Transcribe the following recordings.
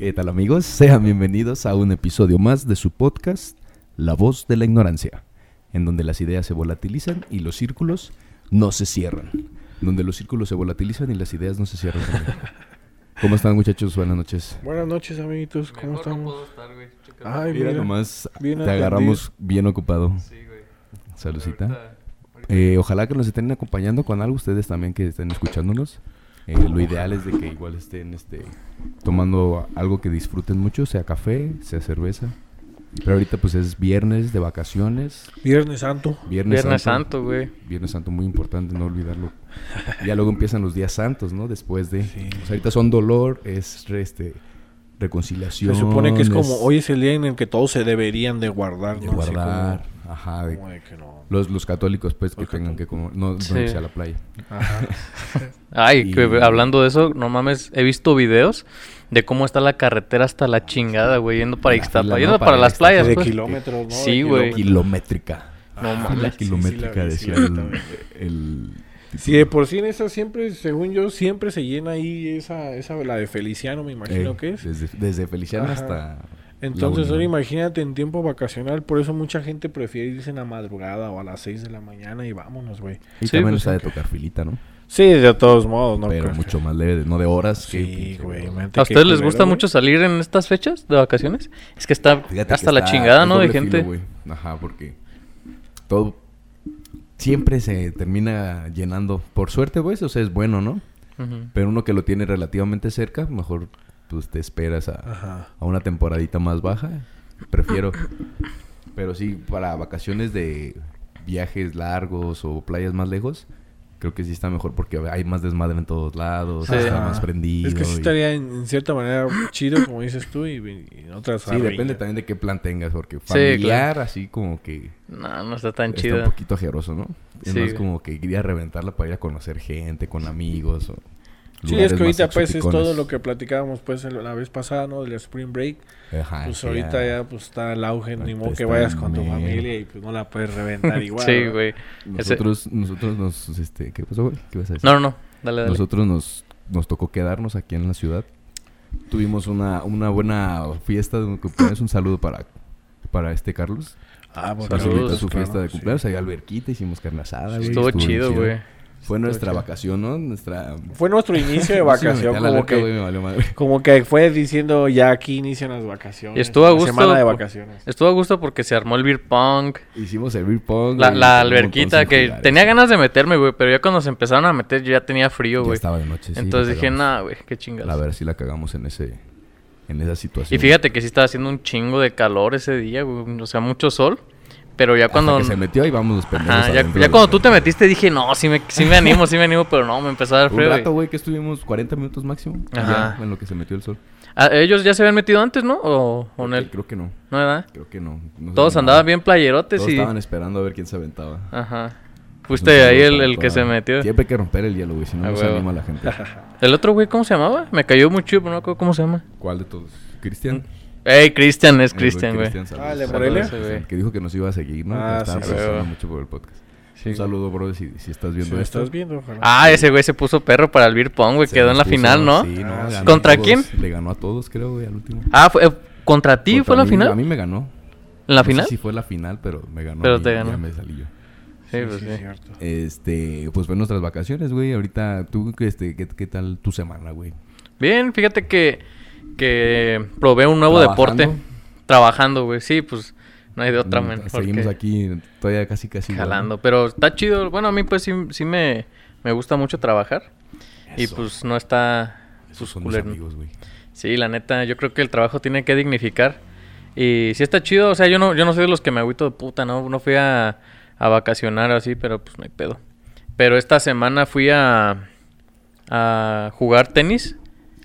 ¿Qué tal amigos? Sean bienvenidos a un episodio más de su podcast, La voz de la ignorancia, en donde las ideas se volatilizan y los círculos no se cierran. Donde los círculos se volatilizan y las ideas no se cierran. también. ¿Cómo están muchachos? Buenas noches. Buenas noches, amiguitos. ¿Cómo Mejor no estamos? puedo estar, güey. Ay, Mira, mira. nomás bien te atendido. agarramos bien ocupado. Sí, güey. Ahorita- ahorita- Eh, ojalá que nos estén acompañando con algo, ustedes también que estén escuchándonos. Eh, lo ideal es de que igual estén este, tomando algo que disfruten mucho, sea café, sea cerveza. Pero ahorita pues es viernes de vacaciones. Viernes Santo. Viernes, Viernes Santo. Santo, güey. Viernes Santo, muy importante, no olvidarlo. Ya luego empiezan los días santos, ¿no? Después de... Sí. ahorita son dolor, es este, reconciliación. Se supone que es como hoy es el día en el que todos se deberían de guardar, De ¿no? Así guardar, como- ajá, de- como de que no. los, los católicos pues que tengan que como, no, no Sí. irse a la playa. Ajá. Ay, que hablando de eso, no mames, he visto videos de cómo está la carretera hasta la chingada, güey, yendo para Ixtapa, yendo ¿no? para, Para las playas, de pues. kilómetros, ¿no? Sí, güey. Kilométrica. No Ajá, mames. La sí, sí, kilométrica la vi, sí, decía el, el- Sí, de por sí en esa siempre, según yo, siempre se llena ahí esa, esa la de Feliciano, me imagino eh, que es. Desde, desde Feliciano Ajá. hasta. Entonces, ahora imagínate en tiempo vacacional, por eso mucha gente prefiere irse en la madrugada o a las 6 de la mañana y vámonos, güey. Y Sí, también pues, está de tocar filita, ¿no? Sí, de todos modos, ¿no? Pero Creo mucho más leve, de- no de horas. que Sí, güey. güey. ¿A ustedes les gusta güey. mucho salir en estas fechas de vacaciones? Es que está Fíjate que hasta la está- chingada, ¿no? De filo, gente. güey. Ajá, porque todo siempre se termina llenando. Por suerte, pues, o sea, es bueno, ¿no? Pero uno que lo tiene relativamente cerca, mejor pues te esperas a, a una temporadita más baja. Prefiero. Pero sí, para vacaciones de viajes largos o playas más lejos, creo que sí está mejor porque hay más desmadre en todos lados, Sí. está más prendido. Es que sí y- estaría en, en cierta manera chido, como dices tú, y, y en otras Sí, depende también de qué plan tengas, porque claro. familiar, así como que No, no está tan está chido. un poquito ajeroso, ¿no? Es Sí, más como que quería reventarla para ir a conocer gente, con amigos. O Sí, es que ahorita pues es todo lo que platicábamos pues la vez pasada, ¿no? Del Spring Break. Ajá, Pues ahorita ya pues está el auge, ni modo que vayas con tu familia y pues no la puedes reventar igual. sí, güey. Ese- Nosotros, nosotros nos, este, ¿qué pasó, güey? ¿Qué vas a decir? No, no, no. Dale, dale. Nosotros nos, nos tocó quedarnos aquí en la ciudad. Tuvimos una, una buena fiesta de un cumpleaños. Un saludo para, para este Carlos. Ah, pues Nos Saludos, su claro, fiesta de sí. cumpleaños. Ahí alberquita, hicimos carne asada, güey, Estuvo chido, güey. Fue nuestra vacación, ¿no? Nuestra... Fue nuestro inicio de vacación, a como que, güey, me valió madre. como que fue diciendo ya aquí inician las vacaciones. Y estuvo a gusto Semana de vacaciones. Estuvo a gusto porque se armó el beer pong. Hicimos el beer pong. La, alberquita que jugar, tenía ganas de meterme, güey, pero ya cuando se empezaron a meter yo ya tenía frío, güey. estaba de noche, sí, Entonces dije, nah, güey, qué A chingados. ver si la cagamos en ese... En esa Y situación. fíjate que sí estaba haciendo un chingo de calor ese día, güey. O sea, mucho sol. Pero ya Hasta cuando... que se metió y vamos los pendejos Ajá, ya, cuando tú te metiste dije, no, sí me, sí me animo, sí me animo, pero no, me empezó a dar Un frío. rato, güey. que estuvimos 40 minutos máximo. Ajá. Ya, en lo que se metió el sol. Ah, ¿Ellos ya se habían metido antes, no? ¿O, o Creo en que- él? Creo que no. ¿No, verdad? Creo que no. Todos nada. andaban bien playerotes Todos y... estaban esperando a ver quién se aventaba. Ajá. Fuiste un ahí el, que se metió. Siempre hay que romper el hielo, güey. Si no, A no se huevo. anima la gente. ¿El otro güey cómo se llamaba? Me cayó muy chido, pero no me acuerdo cómo se llama. ¿Cuál de todos? ¿Cristian? Ey, Cristian, es Cristian, güey. Ah, ¿el de Morelia? Sí. Que dijo que nos iba a seguir, ¿no? Ah, que estaba sí, güey. mucho por el podcast. Sí, Un saludo, bro, si, si estás Si viendo lo esto. estás viendo, ojalá. Ah, ese güey se puso perro para el beer pong, güey. Quedó en la puso- final, ¿no? Sí, no, Ah, ¿Contra todos. quién? Le ganó a todos, creo, güey, al último. Ah, fue, eh, ¿contra ti Contra fue la mí- final? A mí me ganó. ¿En la No final? si fue la final, pero me ganó. Pero te ganó. Ya me salí yo. Sí, Sí, pues sí, sí. cierto. Este, pues fue nuestras vacaciones, güey. Ahorita, ¿tú este, qué, qué tal tu semana, güey? Bien, fíjate que, que probé un nuevo ¿Trabajando? deporte. Trabajando, güey. Sí, pues no hay de otra, Mm, man. Seguimos porque- aquí todavía casi casi Jalando. Pero está chido. Bueno, a mí pues sí, sí me, me gusta mucho trabajar. Y pues no está... Esos Pues, son mis culero. amigos, güey. Sí, la neta, yo creo que el trabajo tiene que dignificar. Y sí está chido, o sea, yo no, yo no soy de los que me agüito de puta, ¿no? No fui a, a vacacionar así, pero pues no hay pedo. Pero esta semana fui a, a jugar tenis.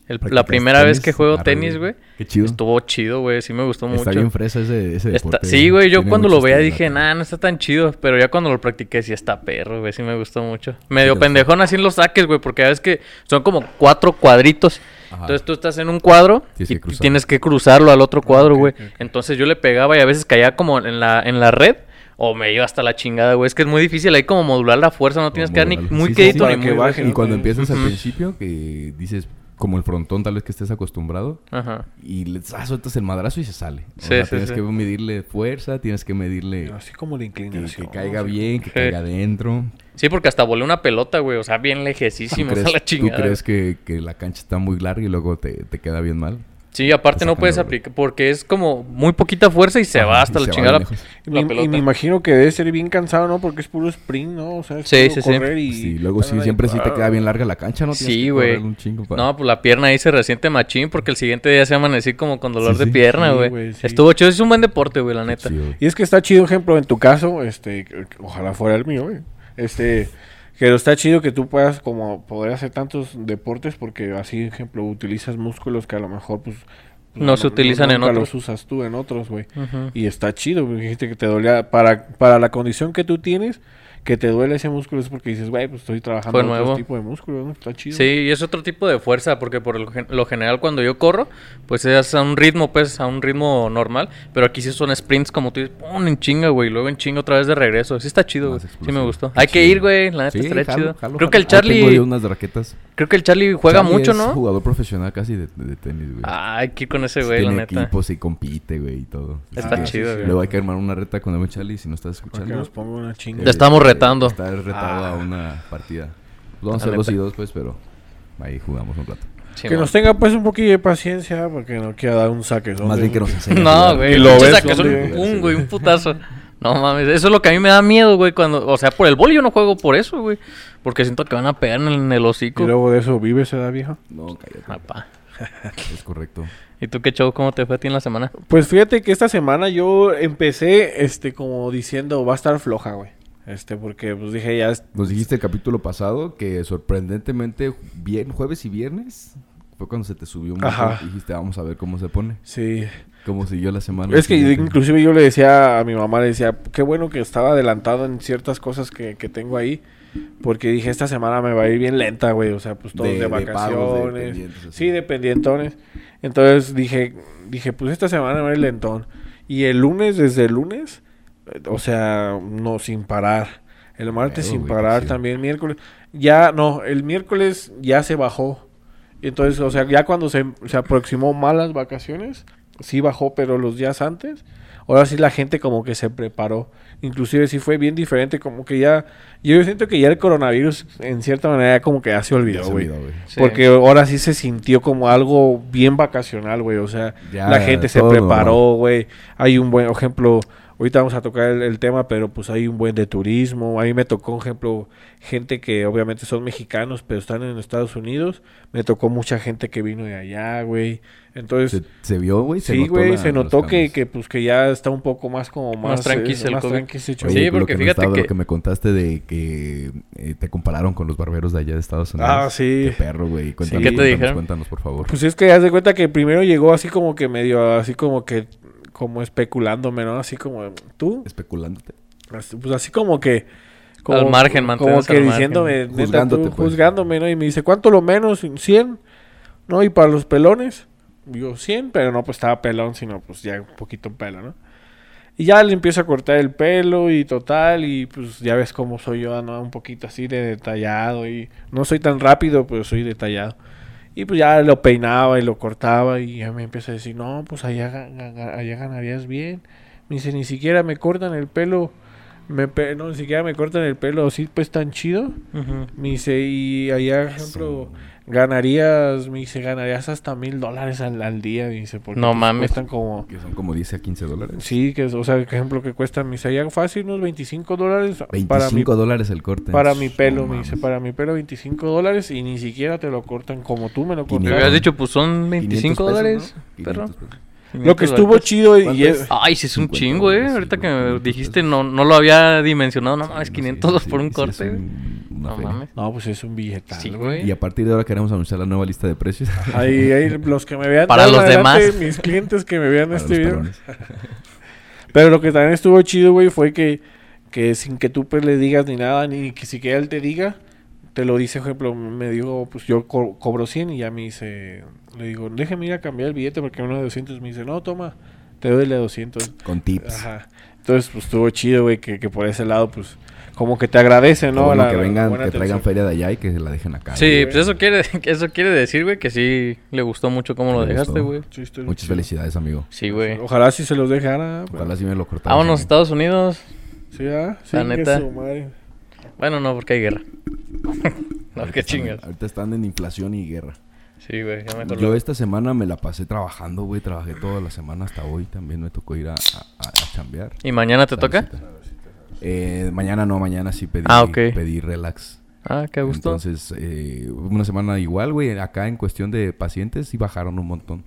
El- la ¿Practicas primera vez que juego Arre, tenis, güey. Qué chido. Estuvo chido, güey, sí me gustó Está mucho. bien fresa ese, ese Está- deporte. sí, güey, yo Tiene cuando lo veía dije, nah, no está tan chido. Pero ya cuando lo practiqué, sí está perro, güey, sí me gustó mucho. Medio pendejón así en los saques, güey, porque a veces que son como cuatro cuadritos. Ajá. Entonces tú estás en un cuadro Tienes y que tienes que cruzarlo al otro cuadro, ok, güey. Entonces yo le pegaba y a veces caía como en la, en la red. O me iba hasta la chingada, güey. Es que es muy difícil ahí como modular la fuerza. No tienes que dar ni muy Sí, sí, quedito sí. ni que muy baje, bajito. Y cuando empiezas al principio, que dices, como el frontón tal vez que estés acostumbrado. Ajá. Y le ah, sueltas el madrazo y se sale. O Sí, sea, sí, tienes sí. que medirle fuerza, tienes que medirle Así como la que, inclinación. que caiga ¿no? bien, que Sí. caiga adentro. Sí, porque hasta volé una pelota, güey. O sea, bien ¿Tú lejesísimo. crees, a la tú chingada. crees que, que la cancha está muy larga y luego te, te queda bien mal? Sí, aparte Te no puedes aplicar porque es como muy poquita fuerza y se Ajá, va hasta y la chingada. Y la me, y pelota. me imagino que debe ser bien cansado, ¿no? Porque es puro sprint, ¿no? O sea, es Sí, puro sí, sí. correr y... Sí, luego sí, siempre sí te queda bien ah. larga la cancha, ¿no? Tienes Sí, güey. para- No, pues la pierna ahí se resiente machín porque el siguiente día se amanecí como con dolor Sí, de sí. pierna, güey. Estuvo chido, es un buen deporte, güey, la neta. Y es que está chido, ejemplo, en tu caso, este, ojalá fuera el mío, güey. Este, que está chido que tú puedas como poder hacer tantos deportes porque así, ejemplo, utilizas músculos que a lo mejor, pues... pues, No se utilizan en otros. los usas tú en otros, güey. Y está chido, porque dijiste que te dolía, para, para la condición que tú tienes, que te duele ese músculo es porque dices, güey, pues estoy trabajando Fue otro tipo de músculo, ¿no? Está chido. Sí, y es otro tipo de fuerza, porque por lo, gen- lo general cuando yo corro, pues es a un ritmo, pues, a un ritmo normal, pero aquí sí son sprints como tú dices, pum, en chinga, güey, y luego en chinga otra vez de regreso. Sí está chido, güey. Sí me gustó. Qué Hay que ir, güey, la neta Sí, estaría jalo, chido. jalo, creo que el tengo Charlie, unas raquetas. creo que el Charlie juega Charlie mucho, es ¿no? jugador profesional casi de, de tenis, güey. Ah, hay que ir con ese güey, la neta. equipos y compite, güey, y todo. Está Ah, chido, güey. Luego hay que armar una reta con el Charlie si no estás escuchando. nos ponga una chinga. Ya estamos retando. Está retado Ah. a una partida. Vamos a hacer dos y dos, pues, pero ahí jugamos un rato. Sí, que man. nos tenga pues un poquillo de paciencia porque no quiera dar un saque. Más bien que nos enseñe. No, güey. Lo ves saque un, güey, un putazo. No mames, eso es lo que a mí me da miedo, güey, cuando, o sea, por el boli yo no juego por eso, güey, porque siento que van a pegar en el, en el hocico. Y luego de eso vive esa edad vieja. No, cállate. Papá. Es correcto. ¿Y tú qué show? ¿Cómo te fue a ti en la semana? Pues fíjate que esta semana yo empecé, este, como diciendo, va a estar floja, güey. Este, porque pues dije ya, Nos dijiste el capítulo pasado que sorprendentemente bien, jueves y viernes fue cuando se te subió un Ajá. y dijiste vamos a ver cómo se pone. sí. Cómo siguió la semana. Es que inclusive yo le decía a mi mamá, le decía, qué bueno que estaba adelantado en ciertas cosas que, que tengo ahí. Porque dije, esta semana me va a ir bien lenta, güey. O sea, pues todos De- de, de de vacaciones. así. sí, de pendientones. Entonces dije, dije, pues esta semana me va a ir lentón. Y el lunes, desde el lunes, o sea, no, sin parar. El martes sin parar también. Miércoles. Ya, no, el miércoles ya se bajó. Y entonces, o sea, ya cuando se, se aproximó más las vacaciones, sí bajó, pero los días antes, ahora sí la gente como que se preparó. Inclusive sí fue bien diferente, como que ya, yo siento que ya el coronavirus en cierta manera como que ya se olvidó, güey. Sí. Porque ahora sí se sintió como algo bien vacacional, güey. O sea, Ya, la gente se preparó, güey. Hay un buen ejemplo. Ahorita vamos a tocar el, el tema, pero pues hay un buen de turismo. A mí me tocó, un ejemplo, gente que obviamente son mexicanos, pero están en Estados Unidos. Me tocó mucha gente que vino de allá, güey. Entonces, Se, se vio, güey. sí, güey, se notó que, que, pues que ya está un poco más como más... Más tranquis eh, el más show. Sí, Oye, porque fíjate estaba- que- Lo que me contaste de que eh, te compararon con los barberos de allá de Estados Unidos. Ah, sí. Qué perro, güey. Cuéntanos, ¿Qué te cuéntanos, dijeron? Cuéntanos, por favor. Pues es que haz de cuenta que primero llegó así como que medio, así como que, como especulándome, ¿no? Así como, ¿tú? Especulándote. Así- Pues así como que... Al margen, Como que al margen. diciéndome, tú, Juzgándote, pues. juzgándome, ¿no? Y me dice, ¿cuánto lo menos? ¿100? ¿No? Y para los pelones, yo 100, pero no, pues estaba pelón, sino pues ya un poquito pelo, ¿no? Y ya le empiezo a cortar el pelo y total, y pues ya ves cómo soy yo, ¿no? Un poquito así de detallado y no soy tan rápido, pero soy detallado. Y pues ya lo peinaba y lo cortaba y ya me empieza a decir, no, pues allá, allá ganarías bien. Me dice, ni siquiera me cortan el pelo, me pe- no, ni siquiera me cortan el pelo así pues tan chido. Me dice, y allá, por ejemplo, ganarías, me dice, ganarías hasta mil dólares al, al día, me dice, porque No pues, mames. cuestan como... Que son como 10 a 15 dólares. Sí, que es- o sea, por ejemplo, que cuestan, me dice, allá fácil unos 25 dólares 25 para mi, dólares el corte. para mi pelo, No me dice, mames. para mi pelo 25 dólares y ni siquiera te lo cortan como tú me lo Me 500. habías dicho, pues son 500 25 pesos, dólares, ¿no? perro. 500 pesos. Lo que 500 estuvo chido y ¿Cuánto es... Ay, sí es un 50 chingo, eh. Ahorita que güey, me 500 dijiste, no, no lo había dimensionado. No mames, Sí, 500 sí, sí, por un sí, corte. un- No feria. mames. No, pues es un billetal, Sí, güey. Y a partir de ahora queremos anunciar la nueva lista de precios. Ahí, ahí, los que me vean... Para los adelante, demás. Mis clientes que me vean para este video. Pero lo que también estuvo chido, güey, fue que, que sin que tú pues le digas ni nada, ni que siquiera él te diga, te lo dice, por ejemplo, me dijo, pues yo co- cobro 100 y ya me dice, le digo, déjeme ir a cambiar el billete porque uno de 200 me dice, no, toma, te doy el de 200. Con tips. Ajá. Entonces, pues estuvo chido, güey, que, que por ese lado, pues, como que te agradece, ¿no? ¿no? Bueno, La- que vengan, que traigan feria de allá y que se la dejen acá. Sí, güey. pues eso quiere, eso quiere decir, güey, que sí le gustó mucho cómo lo dejaste, gustó. güey. Sí, estoy bien Muchas chido. felicidades, amigo. Sí, güey. Ojalá sí se los dejara. pero- Ojalá sí me lo cortaran. Vámonos a Estados Unidos. Sí, ¿ah? Sí, La que neta. su madre. Bueno, no, porque hay guerra. no, qué chingas. Ahorita están en inflación y guerra. Sí, güey, ya me Yo esta semana me la pasé trabajando, güey. Trabajé toda la semana hasta hoy. También me tocó ir a, a, a chambear. ¿Y mañana te toca? Eh, mañana no, mañana sí pedí, Ah, ok. pedí relax. Ah, qué gusto. Entonces, eh, una semana igual, güey. Acá en cuestión de pacientes sí bajaron un montón.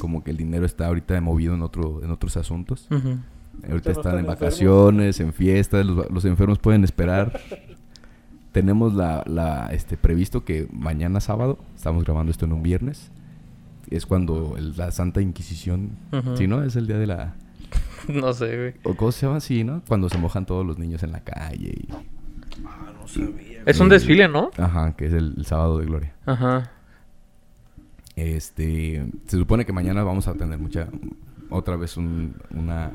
Como que el dinero está ahorita movido en otro en otros asuntos. Ahorita están están en enfermos. vacaciones, en fiestas, los, los enfermos pueden esperar. Tenemos la, la, este, previsto que mañana sábado, estamos grabando esto en un viernes, es cuando el- la Santa Inquisición, Ujú. ¿sí, no? Es el día de la... No sé, güey. ¿O cómo se llama así, no? Cuando se mojan todos los niños en la calle y... Ah, no sabía. Es un desfile, ¿no? Ajá, que es el, el sábado de gloria. Ajá. Este, se supone que mañana vamos a tener mucha, otra vez un, una,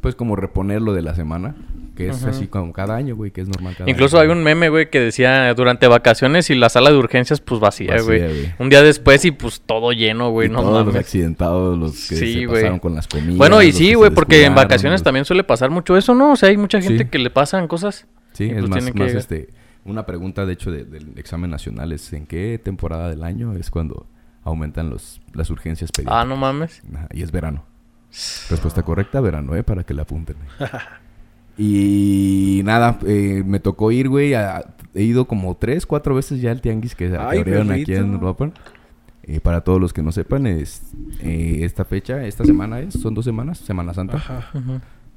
pues como reponer lo de la semana, que es Ajá. así como cada año, güey, que es normal cada Incluso año. hay un meme, güey, que decía durante vacaciones y la sala de urgencias, pues vacía, Vacía, güey. güey. Un día después y pues todo lleno, güey. Y No todos los accidentados, los que Sí, se güey. pasaron con las comidas. Bueno, y sí, güey, porque en vacaciones los- también suele pasar mucho eso, ¿no? O sea, hay mucha gente Sí. que le pasan cosas. Sí, y es pues más, más este, una pregunta de hecho de- del examen nacional es ¿en qué temporada del año es cuando aumentan los, las urgencias pediátricas? Ah, no mames. Ajá, y es verano. Respuesta correcta, verano, ¿eh? Para que la apunten. y nada, eh, me tocó ir, güey. a- He ido como tres, cuatro veces ya al tianguis que, abrieron aquí en Uruapan. Eh, para todos los que no sepan, es eh, esta fecha, esta semana es, son dos semanas, Semana Santa. Ajá.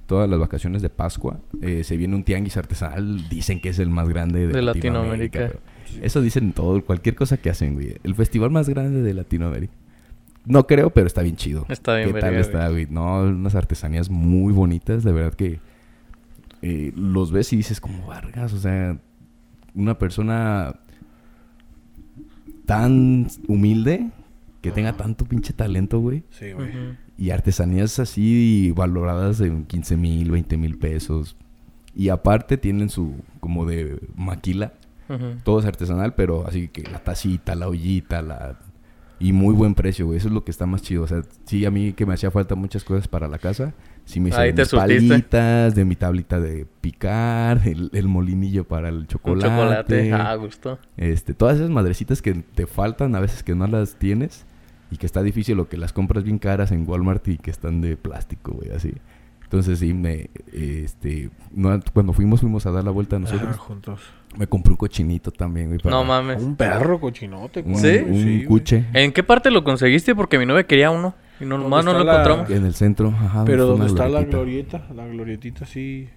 Todas las vacaciones de Pascua. eh, se viene un tianguis artesanal, dicen que es el más grande de, De Latinoamérica. Latinoamérica. Eso dicen todo, cualquier cosa que hacen, güey. El festival más grande de Latinoamérica. No creo, pero está bien chido. Está bien ¿Qué tal está, güey? No, unas artesanías muy bonitas, de verdad que eh, los ves y dices como Vargas, o sea, una persona tan humilde que tenga tanto pinche talento, güey. Sí, güey. Y artesanías así valoradas en 15 mil, 20 mil pesos. Y aparte tienen su como de maquila. Todo es artesanal, pero así que la tacita, la ollita, la... Y muy buen precio, güey. Eso es lo que está más chido. O sea, sí, a mí que me hacía falta muchas cosas para la casa. Sí me mis surtiste. palitas, de mi tablita de picar, el, el molinillo para el Un chocolate. chocolate. Ah, gusto. Este, todas esas madrecitas que te faltan, a veces que no las tienes. Y que está difícil o que las compras bien caras en Walmart y que están de plástico, güey, así. Entonces sí, me, este, no, cuando fuimos, fuimos a dar la vuelta a nosotros. Ajá, juntos. Me compré un cochinito también, güey. para- No mames. Un perro cochinote. Güey. ¿Sí? un cuche. ¿En qué parte lo conseguiste? Porque mi novia quería uno. Y no, ¿Dónde nomás no lo la- encontramos. En el centro, ajá. Pero donde está la glorietita. glorieta, la glorietita sí.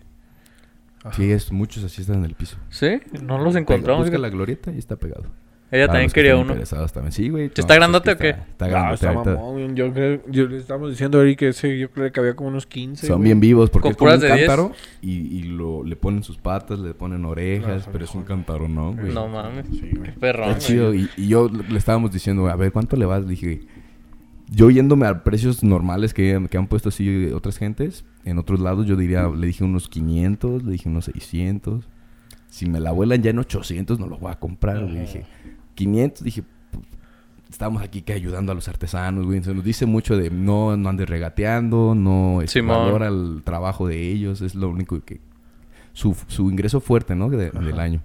Ajá. Sí, es, muchos así están en el piso. ¿Sí? No los encontramos. Busca la glorieta y está pegado. Ella Para también quería uno. interesados también. Sí, güey. ¿Está pues, es grandote que o qué? Está, está No, grandote está mamón. Yo creo, yo le estamos diciendo a Eric que ese, yo creo que había como unos 15. Son güey. bien vivos porque es como un puras de 10. cántaro y, y lo, le ponen sus patas, le ponen orejas, No, pero es un cántaro, ¿no? güey? No mames. Sí, güey. Qué perrón. Está chido. Y, y yo le estábamos diciendo, a ver, ¿cuánto le vas? Le dije, yo yéndome a precios normales que, que han puesto así otras gentes, en otros lados yo diría, le dije unos 500, le dije unos 600. Si me la vuelan ya en 800 no lo voy a comprar. Le dije, 500, dije, estamos aquí que ayudando a los artesanos, güey. Se nos dice mucho de no, no andes regateando, no Simón. valora el trabajo de ellos, es lo único que... Su, su ingreso fuerte, ¿no? De- del año.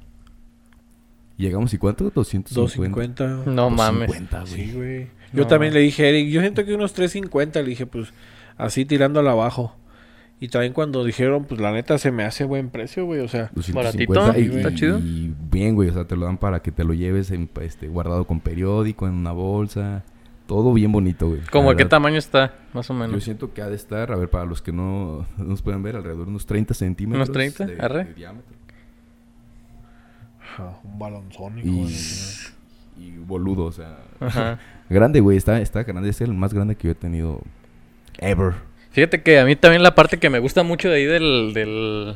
Llegamos, ¿y cuánto? 250. 250. No mames. 250, güey. Sí, güey. Yo No. también le dije a Eric, yo siento que unos 350. Le dije, pues, así tirándola abajo. Y también cuando dijeron, pues, la neta se me hace buen precio, güey. O sea, 250 Baratito, y, está y- chido. y bien, güey. O sea, te lo dan para que te lo lleves en, este, guardado con periódico, en una bolsa. Todo bien bonito, güey. ¿Cómo La qué verdad, tamaño está? Más o Yo menos. siento que ha de estar, a ver, para los que no no nos pueden ver, alrededor de unos 30 centímetros. ¿Unos 30? De, Arre. de diámetro. ajá, un balonzónico. Y, y boludo, o sea. Ajá. grande, güey. Está, está grande. Es el más grande que yo he tenido ever. Fíjate que a mí también la parte que me gusta mucho de ahí del, del,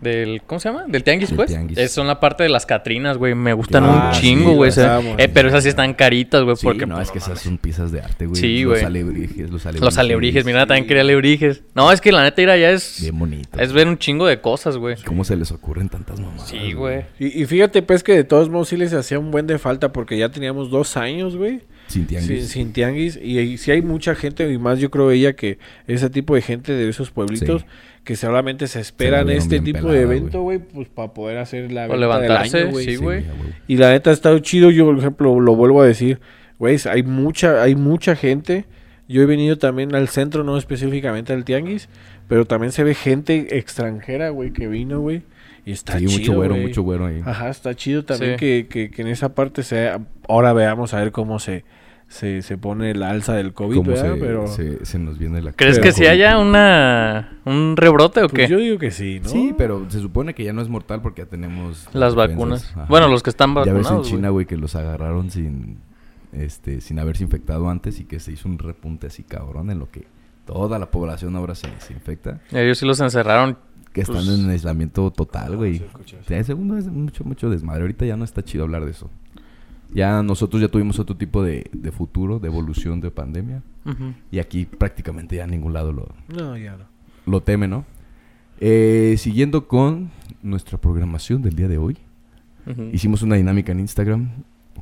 Del, ¿Cómo se llama? Del tianguis, Del pues. tianguis. Es, son la parte de las catrinas, güey. Me gustan Ah, un sí, chingo, güey. o sea, eh, pero esas sí están caritas, güey. Sí, porque no, pues, es que esas son piezas de arte, güey. Sí, los güey. alebrijes, los alebrijes. Los alebrijes, mira, también quería alebrijes. No, es que la neta, ir allá es... Bien bonito. Es ver un chingo de cosas, güey. ¿Cómo se les ocurren tantas mamadas? Sí, güey. Y, y fíjate, pues, que de todos modos sí les hacía un buen de falta porque ya teníamos dos años, güey. Sin tianguis. Sin, sin tianguis. Y, y sí hay mucha gente, y más yo creo ella, que ese tipo de gente de esos pueblitos Sí. que solamente se esperan vieron este tipo pelada, de evento, güey, pues para poder hacer la O venta levantarse, del año, güey. sí, güey. Y la neta ha estado chido. Yo, por ejemplo, lo vuelvo a decir. Güey, hay mucha, hay mucha gente. Yo he venido también al centro, no específicamente al tianguis. Pero también se ve gente extranjera, güey, que vino, güey. Y está Sí, chido, mucho güero, mucho güero ahí. Ajá, está chido también Sí. que, que, que en esa parte sea... Ahora veamos a ver cómo se, se, se pone el alza del COVID, Cómo ¿verdad? se, pero se, se nos viene la... ¿Crees que si haya una... un rebrote o pues qué? yo digo que sí, ¿no? Sí, pero se supone que ya no es mortal porque ya tenemos... Las vacunas. Ajá. Bueno, los que están Ya ves en vacunados, China, güey. que los agarraron sin... Este, sin haberse infectado antes y que se hizo un repunte así cabrón en lo que toda la población ahora se, se infecta. Ellos sí los encerraron. Que están Pues- en aislamiento total, güey. eso. O sea, de segundo es mucho, mucho desmadre. Ahorita ya no está chido hablar de eso. Ya nosotros ya tuvimos otro tipo de, de futuro, de evolución de pandemia. Ujú. Y aquí prácticamente ya en ningún lado lo, No, ya no. lo teme, ¿no? Eh, siguiendo con nuestra programación del día de hoy. Hicimos una dinámica en Instagram